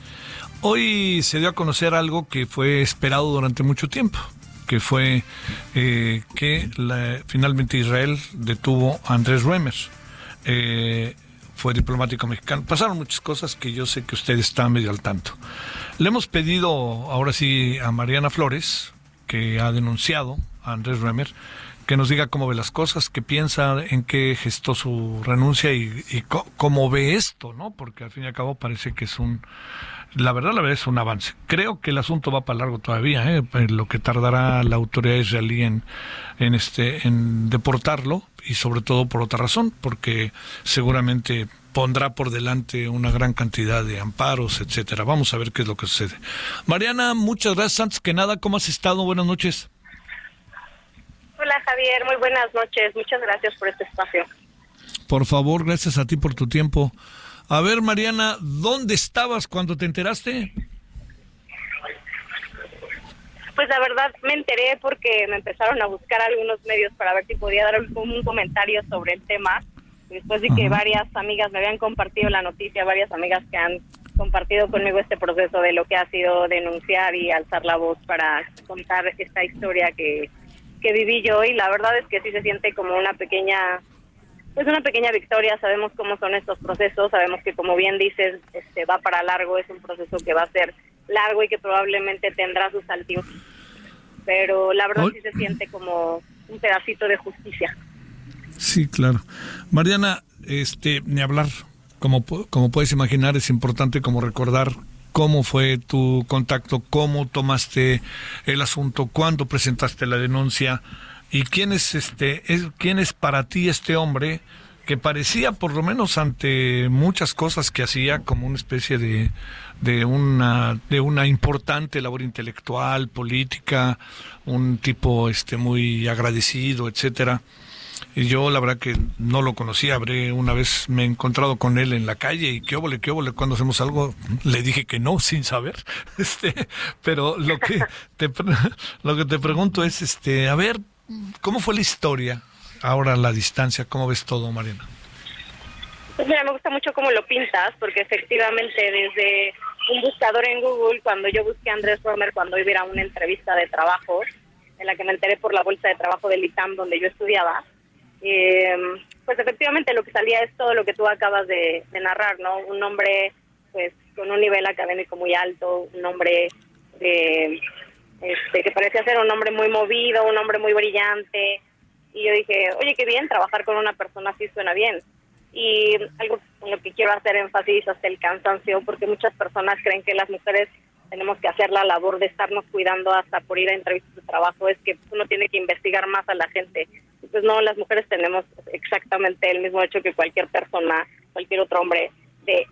Hoy se dio a conocer algo que fue esperado durante mucho tiempo, que fue eh, que la- finalmente Israel detuvo a Andrés Ruemer. Eh, fue diplomático mexicano. Pasaron muchas cosas que yo sé que usted está medio al tanto. Le hemos pedido ahora sí a Mariana Flores, que ha denunciado a Andrés Remer, que nos diga cómo ve las cosas, qué piensa, en qué gestó su renuncia y, cómo ve esto, ¿no? Porque al fin y al cabo parece que es un la verdad, la verdad es un avance. Creo que el asunto va para largo todavía, ¿eh? lo que tardará la autoridad israelí en, en, este, en deportarlo y sobre todo por otra razón, porque seguramente pondrá por delante una gran cantidad de amparos, etcétera. Vamos a ver qué es lo que sucede. Mariana, muchas gracias. Antes que nada, ¿cómo has estado? Buenas noches. Hola Javier, muy buenas noches. Muchas gracias por este espacio. Por favor, gracias a ti por tu tiempo. A ver, Mariana, ¿dónde estabas cuando te enteraste? Pues la verdad me enteré porque me empezaron a buscar algunos medios para ver si podía dar un, un comentario sobre el tema. Después de que varias amigas me habían compartido la noticia, varias amigas que han compartido conmigo este proceso de lo que ha sido denunciar y alzar la voz para contar esta historia que, que viví yo. Y la verdad es que sí se siente como una pequeña pues una pequeña victoria, sabemos cómo son estos procesos, sabemos que como bien dices, este va para largo, es un proceso que va a ser largo y que probablemente tendrá sus altibajos, pero la verdad sí se siente como un pedacito de justicia. Sí, claro. Mariana, este, ni hablar, como, como puedes imaginar, es importante como recordar cómo fue tu contacto, cómo tomaste el asunto, cuándo presentaste la denuncia y quién es este es quién es para ti este hombre que parecía por lo menos ante muchas cosas que hacía como una especie de, de una de una importante labor intelectual política un tipo este muy agradecido etcétera yo la verdad que no lo conocía, habré una vez me he encontrado con él en la calle y qué óvole, qué óvole, cuando hacemos algo, le dije que no, sin saber. Este, pero lo que te, lo que te pregunto es, este, a ver, ¿cómo fue la historia ahora a la distancia? ¿Cómo ves todo, Mariana? Pues mira, me gusta mucho cómo lo pintas, porque efectivamente desde un buscador en Google, cuando yo busqué a Andrés Romer, cuando iba a una entrevista de trabajo, en la que me enteré por la bolsa de trabajo del ITAM donde yo estudiaba, eh, pues efectivamente lo que salía es todo lo que tú acabas de, narrar, ¿no? Un hombre pues con un nivel académico muy alto, un hombre de, este, que parecía ser un hombre muy movido, un hombre muy brillante. Y yo dije, oye, qué bien, trabajar con una persona así suena bien. Y algo en lo que quiero hacer énfasis hasta el cansancio, porque muchas personas creen que las mujeres tenemos que hacer la labor de estarnos cuidando hasta por ir a entrevistas de trabajo, es que uno tiene que investigar más a la gente. Pues no, las mujeres tenemos exactamente el mismo hecho que cualquier persona, cualquier otro hombre, de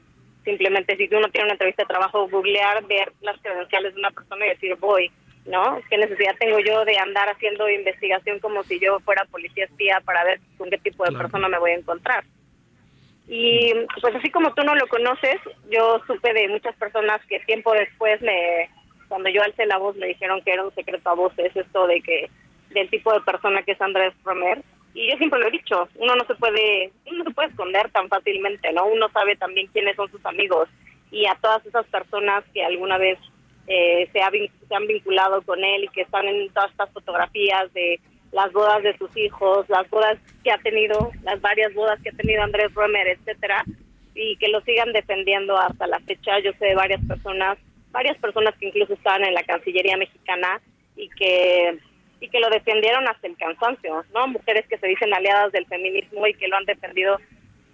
simplemente si uno tiene una entrevista de trabajo, googlear, ver las credenciales de una persona y decir voy, ¿no? ¿Qué necesidad tengo yo de andar haciendo investigación como si yo fuera policía espía para ver con qué tipo de persona me voy a encontrar? Y pues así como tú no lo conoces, yo supe de muchas personas que tiempo después me, cuando yo alcé la voz me dijeron que era un secreto a voces esto de que del tipo de persona que es Andrés Romer. Y yo siempre lo he dicho, uno no se puede, uno no se puede esconder tan fácilmente, ¿no? Uno sabe también quiénes son sus amigos y a todas esas personas que alguna vez eh, se, ha, se han vinculado con él y que están en todas estas fotografías de las bodas de sus hijos, las bodas que ha tenido, las varias bodas que ha tenido Andrés Romer, etcétera, y que lo sigan defendiendo hasta la fecha. Yo sé de varias personas, varias personas que incluso estaban en la Cancillería mexicana y que y que lo defendieron hasta el cansancio, ¿no? Mujeres que se dicen aliadas del feminismo y que lo han defendido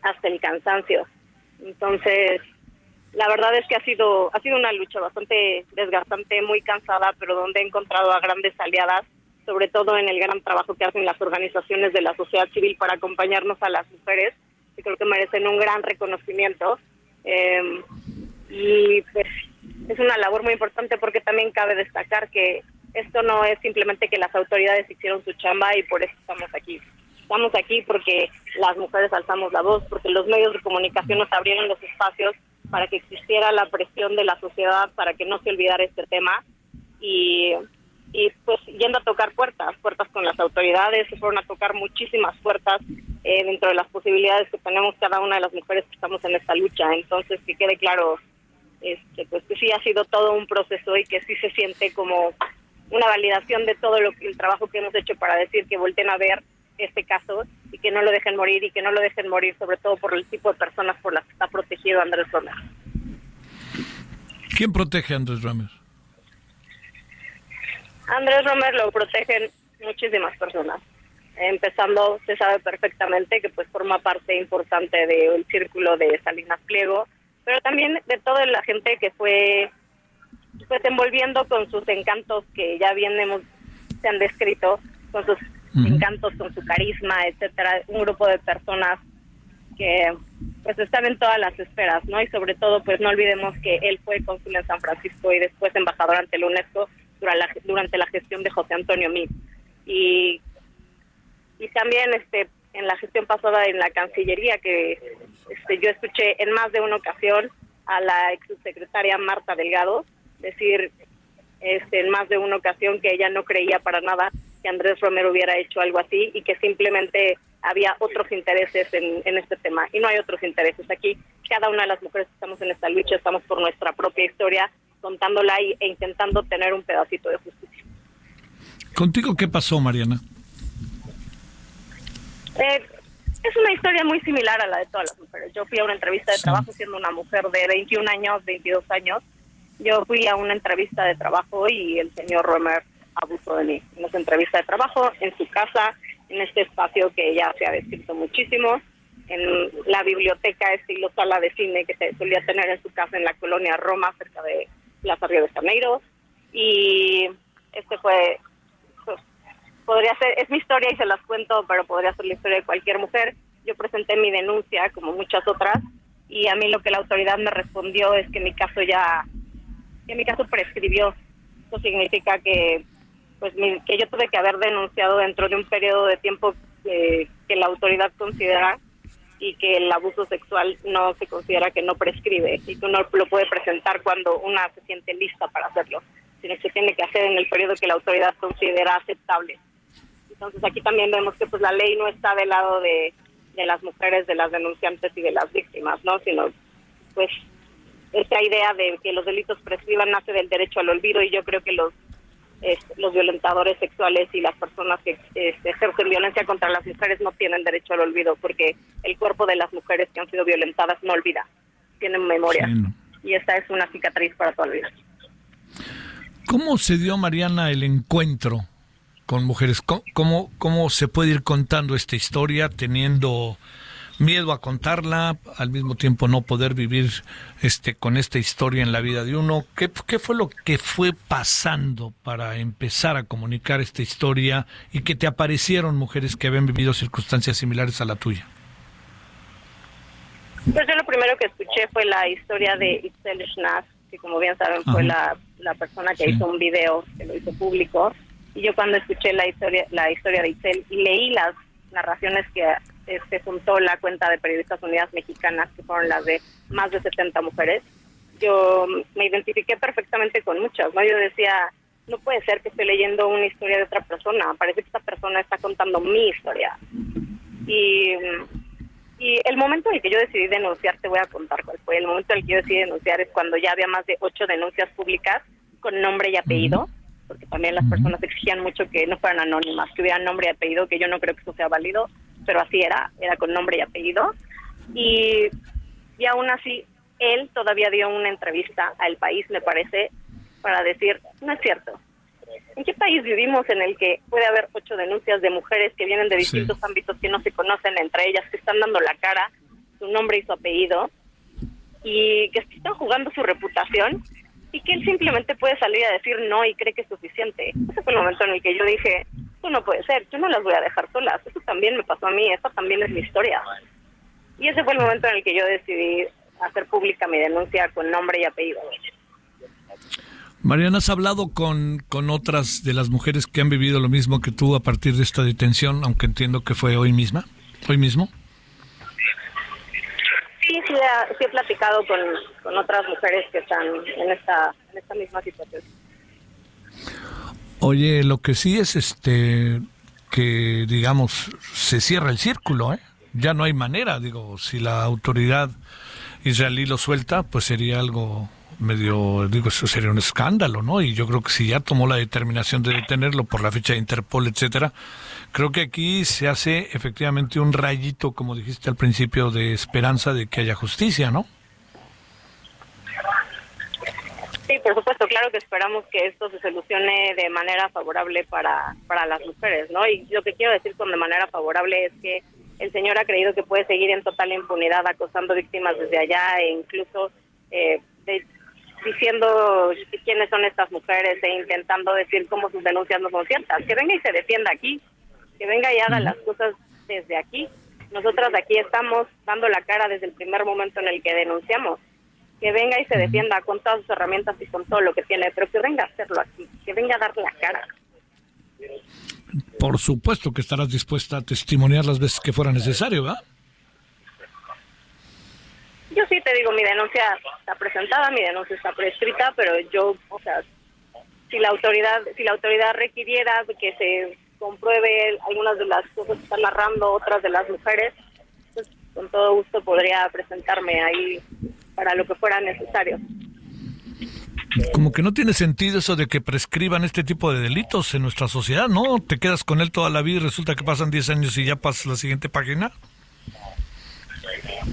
hasta el cansancio. Entonces, la verdad es que ha sido ha sido una lucha bastante desgastante, muy cansada, pero donde he encontrado a grandes aliadas sobre todo en el gran trabajo que hacen las organizaciones de la sociedad civil para acompañarnos a las mujeres, que creo que merecen un gran reconocimiento. Eh, y pues es una labor muy importante porque también cabe destacar que esto no es simplemente que las autoridades hicieron su chamba y por eso estamos aquí. Estamos aquí porque las mujeres alzamos la voz, porque los medios de comunicación nos abrieron los espacios para que existiera la presión de la sociedad, para que no se olvidara este tema. Y pues yendo a tocar puertas, puertas con las autoridades, se fueron a tocar muchísimas puertas eh, dentro de las posibilidades que tenemos cada una de las mujeres que estamos en esta lucha. Entonces, que quede claro, este, pues que sí ha sido todo un proceso y que sí se siente como una validación de todo lo que, el trabajo que hemos hecho para decir que volten a ver este caso y que no lo dejen morir y que no lo dejen morir sobre todo por el tipo de personas por las que está protegido Andrés Romer. ¿Quién protege a Andrés Romer? Andrés Romer lo protegen muchísimas personas. Empezando, se sabe perfectamente que pues forma parte importante del círculo de Salinas Pliego, pero también de toda la gente que fue pues envolviendo con sus encantos que ya bien hemos, se han descrito, con sus encantos, con su carisma, etcétera, un grupo de personas que pues están en todas las esferas, ¿no? Y sobre todo, pues no olvidemos que él fue cónsul en San Francisco y después embajador ante la UNESCO durante la, durante la gestión de José Antonio Meade. Y, y también este en la gestión pasada en la Cancillería, que este, yo escuché en más de una ocasión a la ex subsecretaria Marta Delgado decir este, en más de una ocasión que ella no creía para nada que Andrés Romero hubiera hecho algo así y que simplemente había otros intereses en, en este tema. Y no hay otros intereses aquí. Cada una de las mujeres que estamos en esta lucha estamos por nuestra propia historia, contándola y, e intentando tener un pedacito de justicia. ¿Contigo qué pasó, Mariana? Eh, es una historia muy similar a la de todas las mujeres. Yo fui a una entrevista de trabajo siendo una mujer de 21 años, 22 años. Yo fui a una entrevista de trabajo y el señor Romer abusó de mí. En esa entrevista de trabajo, en su casa, en este espacio que ya se ha descrito muchísimo, en la biblioteca estilo sala de cine que se solía tener en su casa en la colonia Roma, cerca de Plaza Río de Janeiro. Y este fue pues, podría ser, es mi historia y se las cuento, pero podría ser la historia de cualquier mujer. Yo presenté mi denuncia, como muchas otras, y a mí lo que la autoridad me respondió es que mi caso ya, que mi caso prescribió. Eso significa que, pues, mi- que yo tuve que haber denunciado dentro de un periodo de tiempo que, que la autoridad considera y que el abuso sexual no se considera que no prescribe y que uno lo puede presentar cuando una se siente lista para hacerlo, sino que se tiene que hacer en el periodo que la autoridad considera aceptable. Entonces aquí también vemos que pues la ley no está del lado de, de las mujeres, de las denunciantes y de las víctimas, ¿no? Sino pues esta idea de que los delitos prescriban nace del derecho al olvido y yo creo que los este, los violentadores sexuales y las personas que este, ejercen violencia contra las mujeres no tienen derecho al olvido porque el cuerpo de las mujeres que han sido violentadas no olvida, tienen memoria y esta es una cicatriz para toda la vida. ¿Cómo se dio, Mariana, el encuentro con mujeres? ¿Cómo, cómo, cómo se puede ir contando esta historia teniendo miedo a contarla, al mismo tiempo no poder vivir este con esta historia en la vida de uno? ¿Qué, qué fue lo que fue pasando para empezar a comunicar esta historia y que te aparecieron mujeres que habían vivido circunstancias similares a la tuya? Pues yo lo primero que escuché fue la historia de Itzel Schnaz, que como bien saben fue la, la persona que hizo un video, que lo hizo público. Y yo cuando escuché la historia, la historia de Itzel y leí las narraciones que este, juntó la cuenta de Periodistas Unidas Mexicanas, que fueron las de más de 70 mujeres, yo me identifiqué perfectamente con muchas, ¿no? Yo decía, no puede ser que esté leyendo una historia de otra persona, parece que esta persona está contando mi historia. Y, y el momento en el que yo decidí denunciar, te voy a contar cuál fue. El momento en el que yo decidí denunciar es cuando ya había más de ocho denuncias públicas con nombre y apellido, porque también las personas exigían mucho que no fueran anónimas, que hubieran nombre y apellido, que yo no creo que eso sea válido, pero así era, era con nombre y apellido. Y, y aún así, él todavía dio una entrevista al país, me parece, para decir, no es cierto. ¿En qué país vivimos en el que puede haber ocho denuncias de mujeres que vienen de distintos ámbitos que no se conocen entre ellas, que están dando la cara, su nombre y su apellido, y que están jugando su reputación, y que él simplemente puede salir a decir no y cree que es suficiente? Ese fue el momento en el que yo dije, esto no puede ser, yo no las voy a dejar solas, eso también me pasó a mí, esta también es mi historia. Y ese fue el momento en el que yo decidí hacer pública mi denuncia con nombre y apellido. Mariana, ¿has hablado con, con otras de las mujeres que han vivido lo mismo que tú a partir de esta detención, aunque entiendo que fue hoy misma, hoy mismo? Sí, sí, sí he platicado con, con otras mujeres que están en esta, en esta misma situación. Oye, lo que sí es este que digamos se cierra el círculo, ¿eh? Ya no hay manera, digo, si la autoridad israelí lo suelta, pues sería algo medio, digo, eso sería un escándalo, ¿no? Y yo creo que si ya tomó la determinación de detenerlo por la fecha de Interpol, etcétera, creo que aquí se hace efectivamente un rayito, como dijiste al principio, de esperanza de que haya justicia, ¿no? Sí, por supuesto, claro que esperamos que esto se solucione de manera favorable para, para las mujeres, ¿no? Y lo que quiero decir con de manera favorable es que el señor ha creído que puede seguir en total impunidad acosando víctimas desde allá e incluso eh, de- diciendo quiénes son estas mujeres e intentando decir cómo sus denuncias no son ciertas. Que venga y se defienda aquí, que venga y haga las cosas desde aquí. Nosotras aquí estamos dando la cara desde el primer momento en el que denunciamos. Que venga y se defienda con todas sus herramientas y con todo lo que tiene, pero que venga a hacerlo aquí, que venga a dar la cara. Por supuesto que estarás dispuesta a testimoniar las veces que fuera necesario, ¿verdad? Yo sí te digo, mi denuncia está presentada, mi denuncia está prescrita, pero yo, o sea, si la autoridad, si la autoridad requiriera que se compruebe algunas de las cosas que están narrando otras de las mujeres, pues con todo gusto podría presentarme ahí para lo que fuera necesario. Como que no tiene sentido eso de que prescriban este tipo de delitos en nuestra sociedad, ¿no? Te quedas con él toda la vida y resulta que pasan 10 años y ya pasas la siguiente página.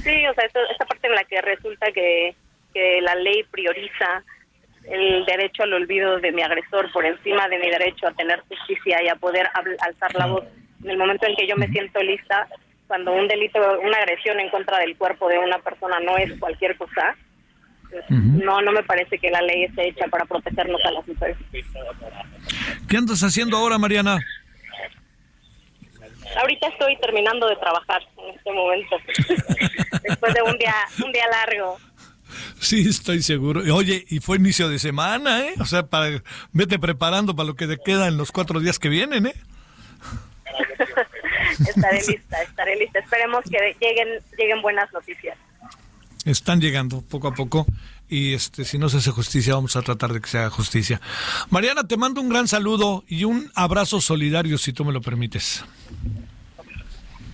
Sí, o sea, esto- esta parte en la que resulta que, que la ley prioriza el derecho al olvido de mi agresor por encima de mi derecho a tener justicia y a poder alzar la voz en el momento en que yo me siento lista, cuando un delito, una agresión en contra del cuerpo de una persona no es cualquier cosa, pues, no, no me parece que la ley esté hecha para protegernos a las mujeres. ¿Qué andas haciendo ahora, Mariana? Ahorita estoy terminando de trabajar en este momento, después de un día, un día largo. Sí, estoy seguro. Oye, y fue inicio de semana, ¿eh? O sea, para, vete preparando para lo que te queda en los cuatro días que vienen, ¿eh? estaré lista, estaré lista. Esperemos que lleguen, lleguen buenas noticias. Están llegando poco a poco y este si no se hace justicia vamos a tratar de que se haga justicia. Mariana, te mando un gran saludo y un abrazo solidario si tú me lo permites.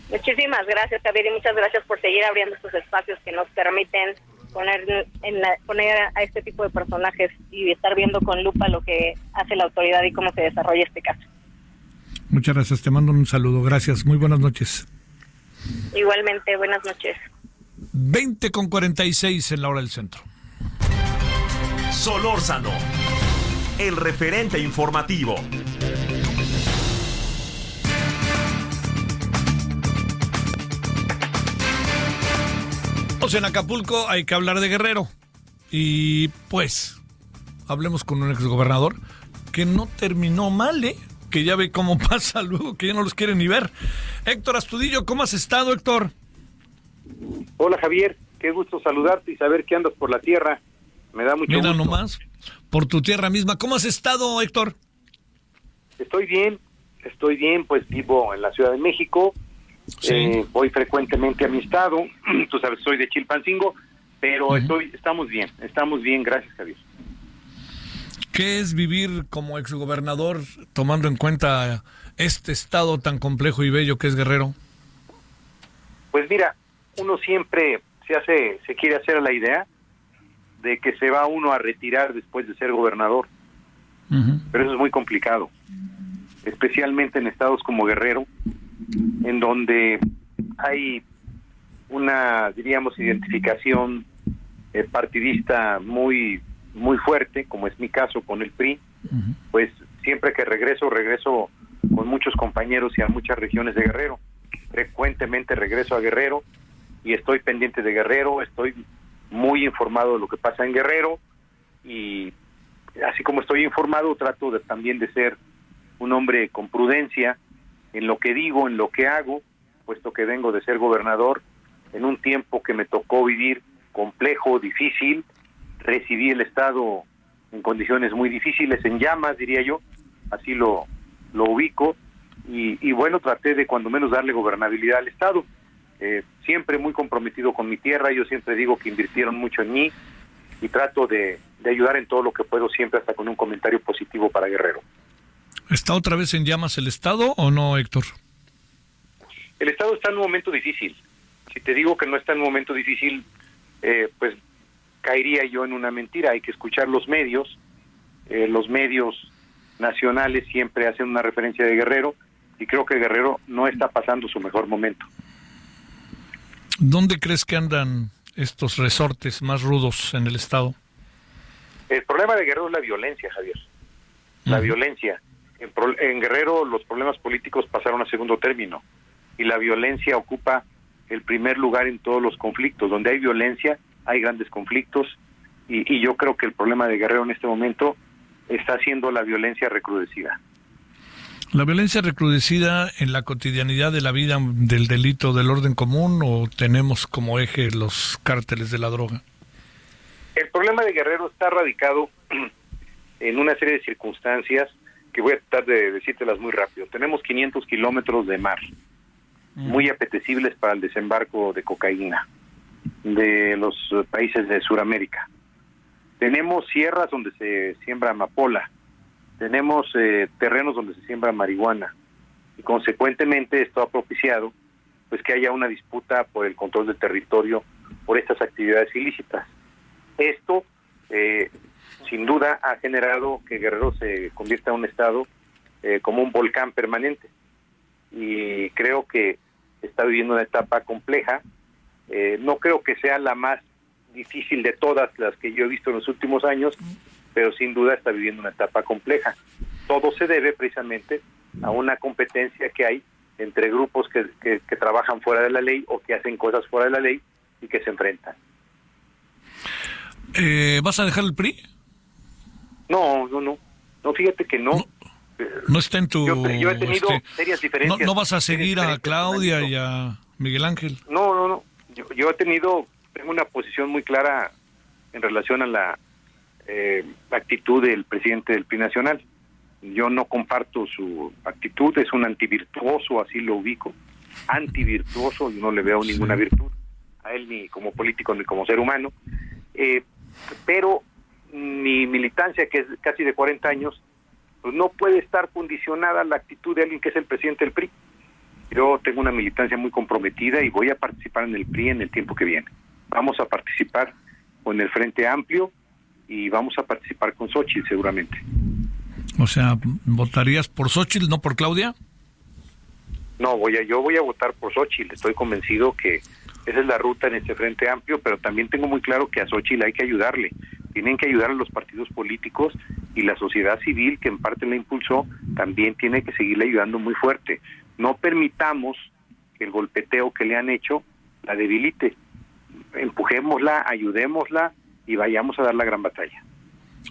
Muchísimas gracias, Javier, y muchas gracias por seguir abriendo estos espacios que nos permiten poner en la- poner a este tipo de personajes y estar viendo con lupa lo que hace la autoridad y cómo se desarrolla este caso. Muchas gracias, te mando un saludo. Gracias, muy buenas noches. Igualmente, buenas noches. 20 con 46 en la hora del centro. Solórzano, el referente informativo. En Acapulco hay que hablar de Guerrero. Y pues, hablemos con un exgobernador que no terminó mal, ¿eh? Que ya ve cómo pasa luego, que ya no los quiere ni ver. Héctor Astudillo, ¿cómo has estado, Héctor? Hola Javier, qué gusto saludarte y saber que andas por la tierra. Me da mucho Mira gusto. nomás, por tu tierra misma. ¿Cómo has estado, Héctor? Estoy bien, estoy bien, pues vivo en la Ciudad de México. Sí. Eh, voy frecuentemente a mi estado. Tú sabes, soy de Chilpancingo, pero estoy, estamos bien, estamos bien, gracias Javier. ¿Qué es vivir como exgobernador tomando en cuenta este estado tan complejo y bello que es Guerrero? Pues mira, uno siempre se hace, se quiere hacer la idea de que se va uno a retirar después de ser gobernador, pero eso es muy complicado, especialmente en estados como Guerrero, en donde hay una, diríamos, identificación eh, partidista muy muy fuerte, como es mi caso con el PRI, pues siempre que regreso, regreso con muchos compañeros y a muchas regiones de Guerrero. Frecuentemente regreso a Guerrero y estoy pendiente de Guerrero, estoy muy informado de lo que pasa en Guerrero y así como estoy informado, trato de, también de ser un hombre con prudencia en lo que digo, en lo que hago, puesto que vengo de ser gobernador en un tiempo que me tocó vivir complejo, difícil, recibí el Estado en condiciones muy difíciles, en llamas, diría yo, así lo, lo ubico, y, y bueno, traté de cuando menos darle gobernabilidad al Estado. Eh, siempre muy comprometido con mi tierra, yo siempre digo que invirtieron mucho en mí y trato de, de ayudar en todo lo que puedo, siempre hasta con un comentario positivo para Guerrero. ¿Está otra vez en llamas el estado o no, Héctor? El Estado está en un momento difícil. Si te digo que no está en un momento difícil, eh, pues caería yo en una mentira. Hay que escuchar los medios. Eh, los medios nacionales siempre hacen una referencia de Guerrero y creo que Guerrero no está pasando su mejor momento. ¿Dónde crees que andan estos resortes más rudos en el estado? El problema de Guerrero es la violencia, Javier. La violencia. En, pro- en Guerrero los problemas políticos pasaron a segundo término. y la violencia ocupa el primer lugar en todos los conflictos. Donde hay violencia, hay grandes conflictos y, y yo creo que el problema de Guerrero en este momento está siendo la violencia recrudecida. ¿La violencia recrudecida en la cotidianidad de la vida del delito del orden común o tenemos como eje los cárteles de la droga? El problema de Guerrero está radicado en una serie de circunstancias que voy a tratar de decírtelas muy rápido. Tenemos 500 kilómetros de mar, muy apetecibles para el desembarco de cocaína de los países de Sudamérica. Tenemos sierras donde se siembra amapola, tenemos eh, terrenos donde se siembra marihuana y consecuentemente esto ha propiciado pues que haya una disputa por el control del territorio por estas actividades ilícitas. Esto eh, sin duda ha generado que Guerrero se convierta en un estado eh, como un volcán permanente y creo que está viviendo una etapa compleja. Eh, no creo que sea la más difícil de todas las que yo he visto en los últimos años, pero sin duda está viviendo una etapa compleja. Todo se debe precisamente a una competencia que hay entre grupos que, que, que trabajan fuera de la ley o que hacen cosas fuera de la ley y que se enfrentan. Eh, ¿Vas a dejar el PRI? No, no, no. No, fíjate que no. No está en tu... Yo, yo he tenido este, serias diferencias. no vas a seguir a Claudia y a Miguel Ángel. No, no, no. Yo, yo he tenido, tengo una posición muy clara en relación a la eh, actitud del presidente del PRI Nacional. Yo no comparto su actitud, es un antivirtuoso, así lo ubico. Antivirtuoso, yo no le veo ninguna virtud a él ni como político ni como ser humano. Eh, pero mi militancia, que es casi de 40 años, pues no puede estar condicionada a la actitud de alguien que es el presidente del PRI. Yo tengo una militancia muy comprometida y voy a participar en el PRI en el tiempo que viene. Vamos a participar con el Frente Amplio y vamos a participar con Xochitl seguramente. O sea, ¿votarías por Xochitl, no por Claudia? No, voy a, yo voy a votar por Xochitl. Estoy convencido que esa es la ruta en este Frente Amplio, pero también tengo muy claro que a Xochitl hay que ayudarle. Tienen que ayudar a los partidos políticos y la sociedad civil, que en parte la impulsó, también tiene que seguirle ayudando muy fuerte. No permitamos que el golpeteo que le han hecho la debilite. Empujémosla, ayudémosla y vayamos a dar la gran batalla.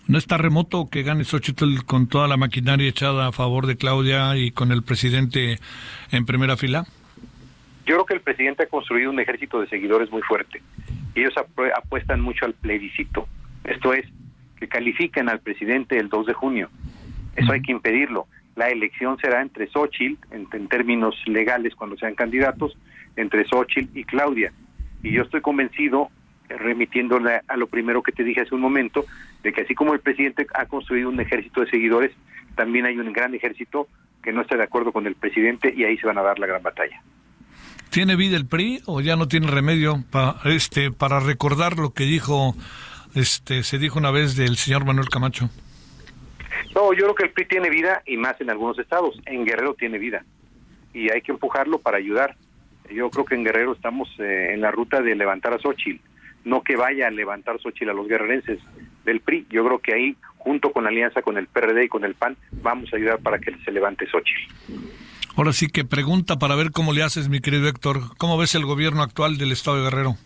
¿No está remoto que gane Xochitl con toda la maquinaria echada a favor de Claudia y con el presidente en primera fila? Yo creo que el presidente ha construido un ejército de seguidores muy fuerte. Ellos apu- apuestan mucho al plebiscito. Esto es, que califiquen al presidente el 2 de junio. Eso hay que impedirlo. La elección será entre Xochitl, en, términos legales cuando sean candidatos, entre Xochitl y Claudia. Y yo estoy convencido, eh, remitiéndole a lo primero que te dije hace un momento, de que así como el presidente ha construido un ejército de seguidores, también hay un gran ejército que no está de acuerdo con el presidente y ahí se van a dar la gran batalla. ¿Tiene vida el PRI o ya no tiene remedio pa- este, para recordar lo que dijo, este, se dijo una vez del señor Manuel Camacho? No, yo creo que el PRI tiene vida y más en algunos estados. En Guerrero tiene vida y hay que empujarlo para ayudar. Yo creo que en Guerrero estamos eh, en la ruta de levantar a Xochitl, no que vaya a levantar Xochitl a los guerrerenses del PRI. Yo creo que ahí, junto con la alianza con el PRD y con el PAN, vamos a ayudar para que se levante Xochitl. Ahora sí que pregunta para ver cómo le haces, mi querido Héctor. ¿Cómo ves el gobierno actual del estado de Guerrero?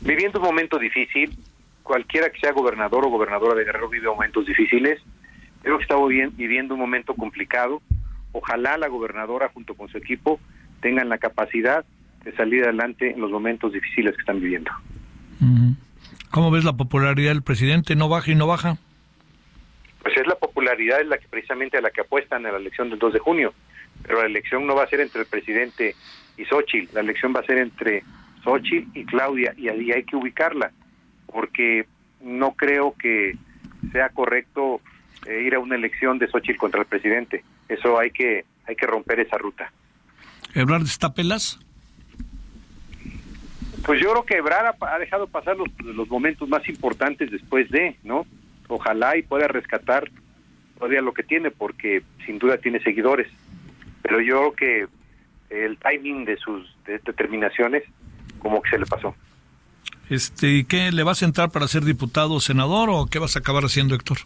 Viviendo un momento difícil, cualquiera que sea gobernador o gobernadora de Guerrero vive momentos difíciles. Creo que estamos bien, viviendo un momento complicado. Ojalá la gobernadora junto con su equipo tengan la capacidad de salir adelante en los momentos difíciles que están viviendo. ¿Cómo ves la popularidad del presidente? ¿No baja y no baja? Pues es la popularidad es la que precisamente a la que apuestan en la elección del 2 de junio. Pero la elección no va a ser entre el presidente y Xochitl, la elección va a ser entre Xochitl y Claudia y ahí hay que ubicarla, porque no creo que sea correcto eh, ir a una elección de Xochitl contra el presidente. Eso hay que hay que romper esa ruta. ¿Ebrard está pelas? Pues yo creo que Ebrard ha, ha dejado pasar los, los momentos más importantes después de, ¿no? Ojalá y pueda rescatar todavía lo que tiene, porque sin duda tiene seguidores. Pero yo creo que el timing de sus de- determinaciones como que se le pasó. Este, ¿y ¿Qué le vas a entrar para ser diputado o senador o qué vas a acabar haciendo, Héctor?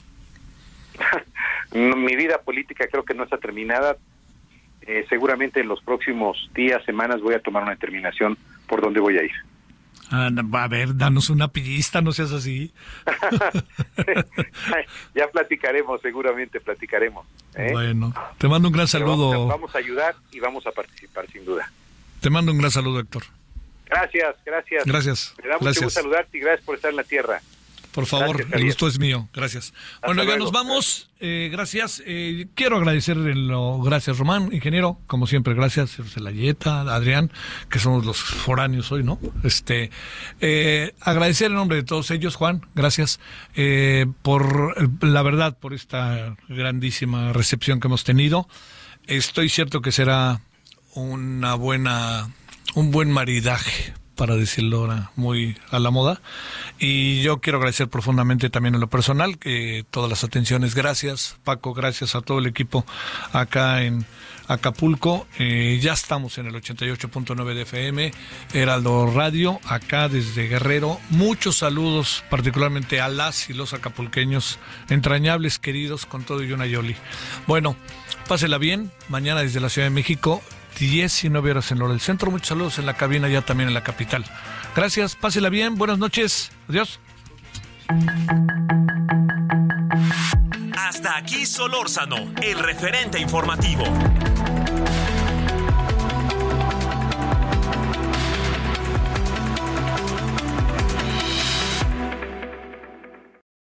Mi vida política creo que no está terminada. eh, seguramente en los próximos días, semanas voy a tomar una determinación por dónde voy a ir. Ah, a ver, danos una pista, no seas así. ya platicaremos, seguramente platicaremos. ¿eh? Bueno, te mando un gran saludo. Vamos vamos a ayudar y vamos a participar, sin duda. Te mando un gran saludo, Héctor. Gracias, gracias. Gracias. Me da mucho gracias. gusto saludarte y gracias por estar en la tierra. Por favor, Gracias, el gusto es mío. Gracias. bueno, ya nos vamos. Eh, gracias. Eh, quiero agradecer en lo, gracias, Román, ingeniero, como siempre, gracias, Celayeta, Adrián, que somos los foráneos hoy, ¿no? Este, eh, agradecer en nombre de todos ellos, Juan, gracias eh, por la verdad, por esta grandísima recepción que hemos tenido. Estoy cierto que será una buena, un buen maridaje para decirlo ahora muy a la moda. Y yo quiero agradecer profundamente también en lo personal que todas las atenciones, gracias Paco, gracias a todo el equipo acá en Acapulco. Eh, ya estamos en el 88.9 de FM, Heraldo Radio, acá desde Guerrero. Muchos saludos, particularmente a las y los acapulqueños, entrañables, queridos, con todo y una Yoli. Bueno, pásela bien, mañana desde la Ciudad de México. 19 horas en Lora del Centro. Muchos saludos en la cabina, ya también en la capital. Gracias, pásela bien, buenas noches. Adiós. Hasta aquí Solórzano, el referente informativo.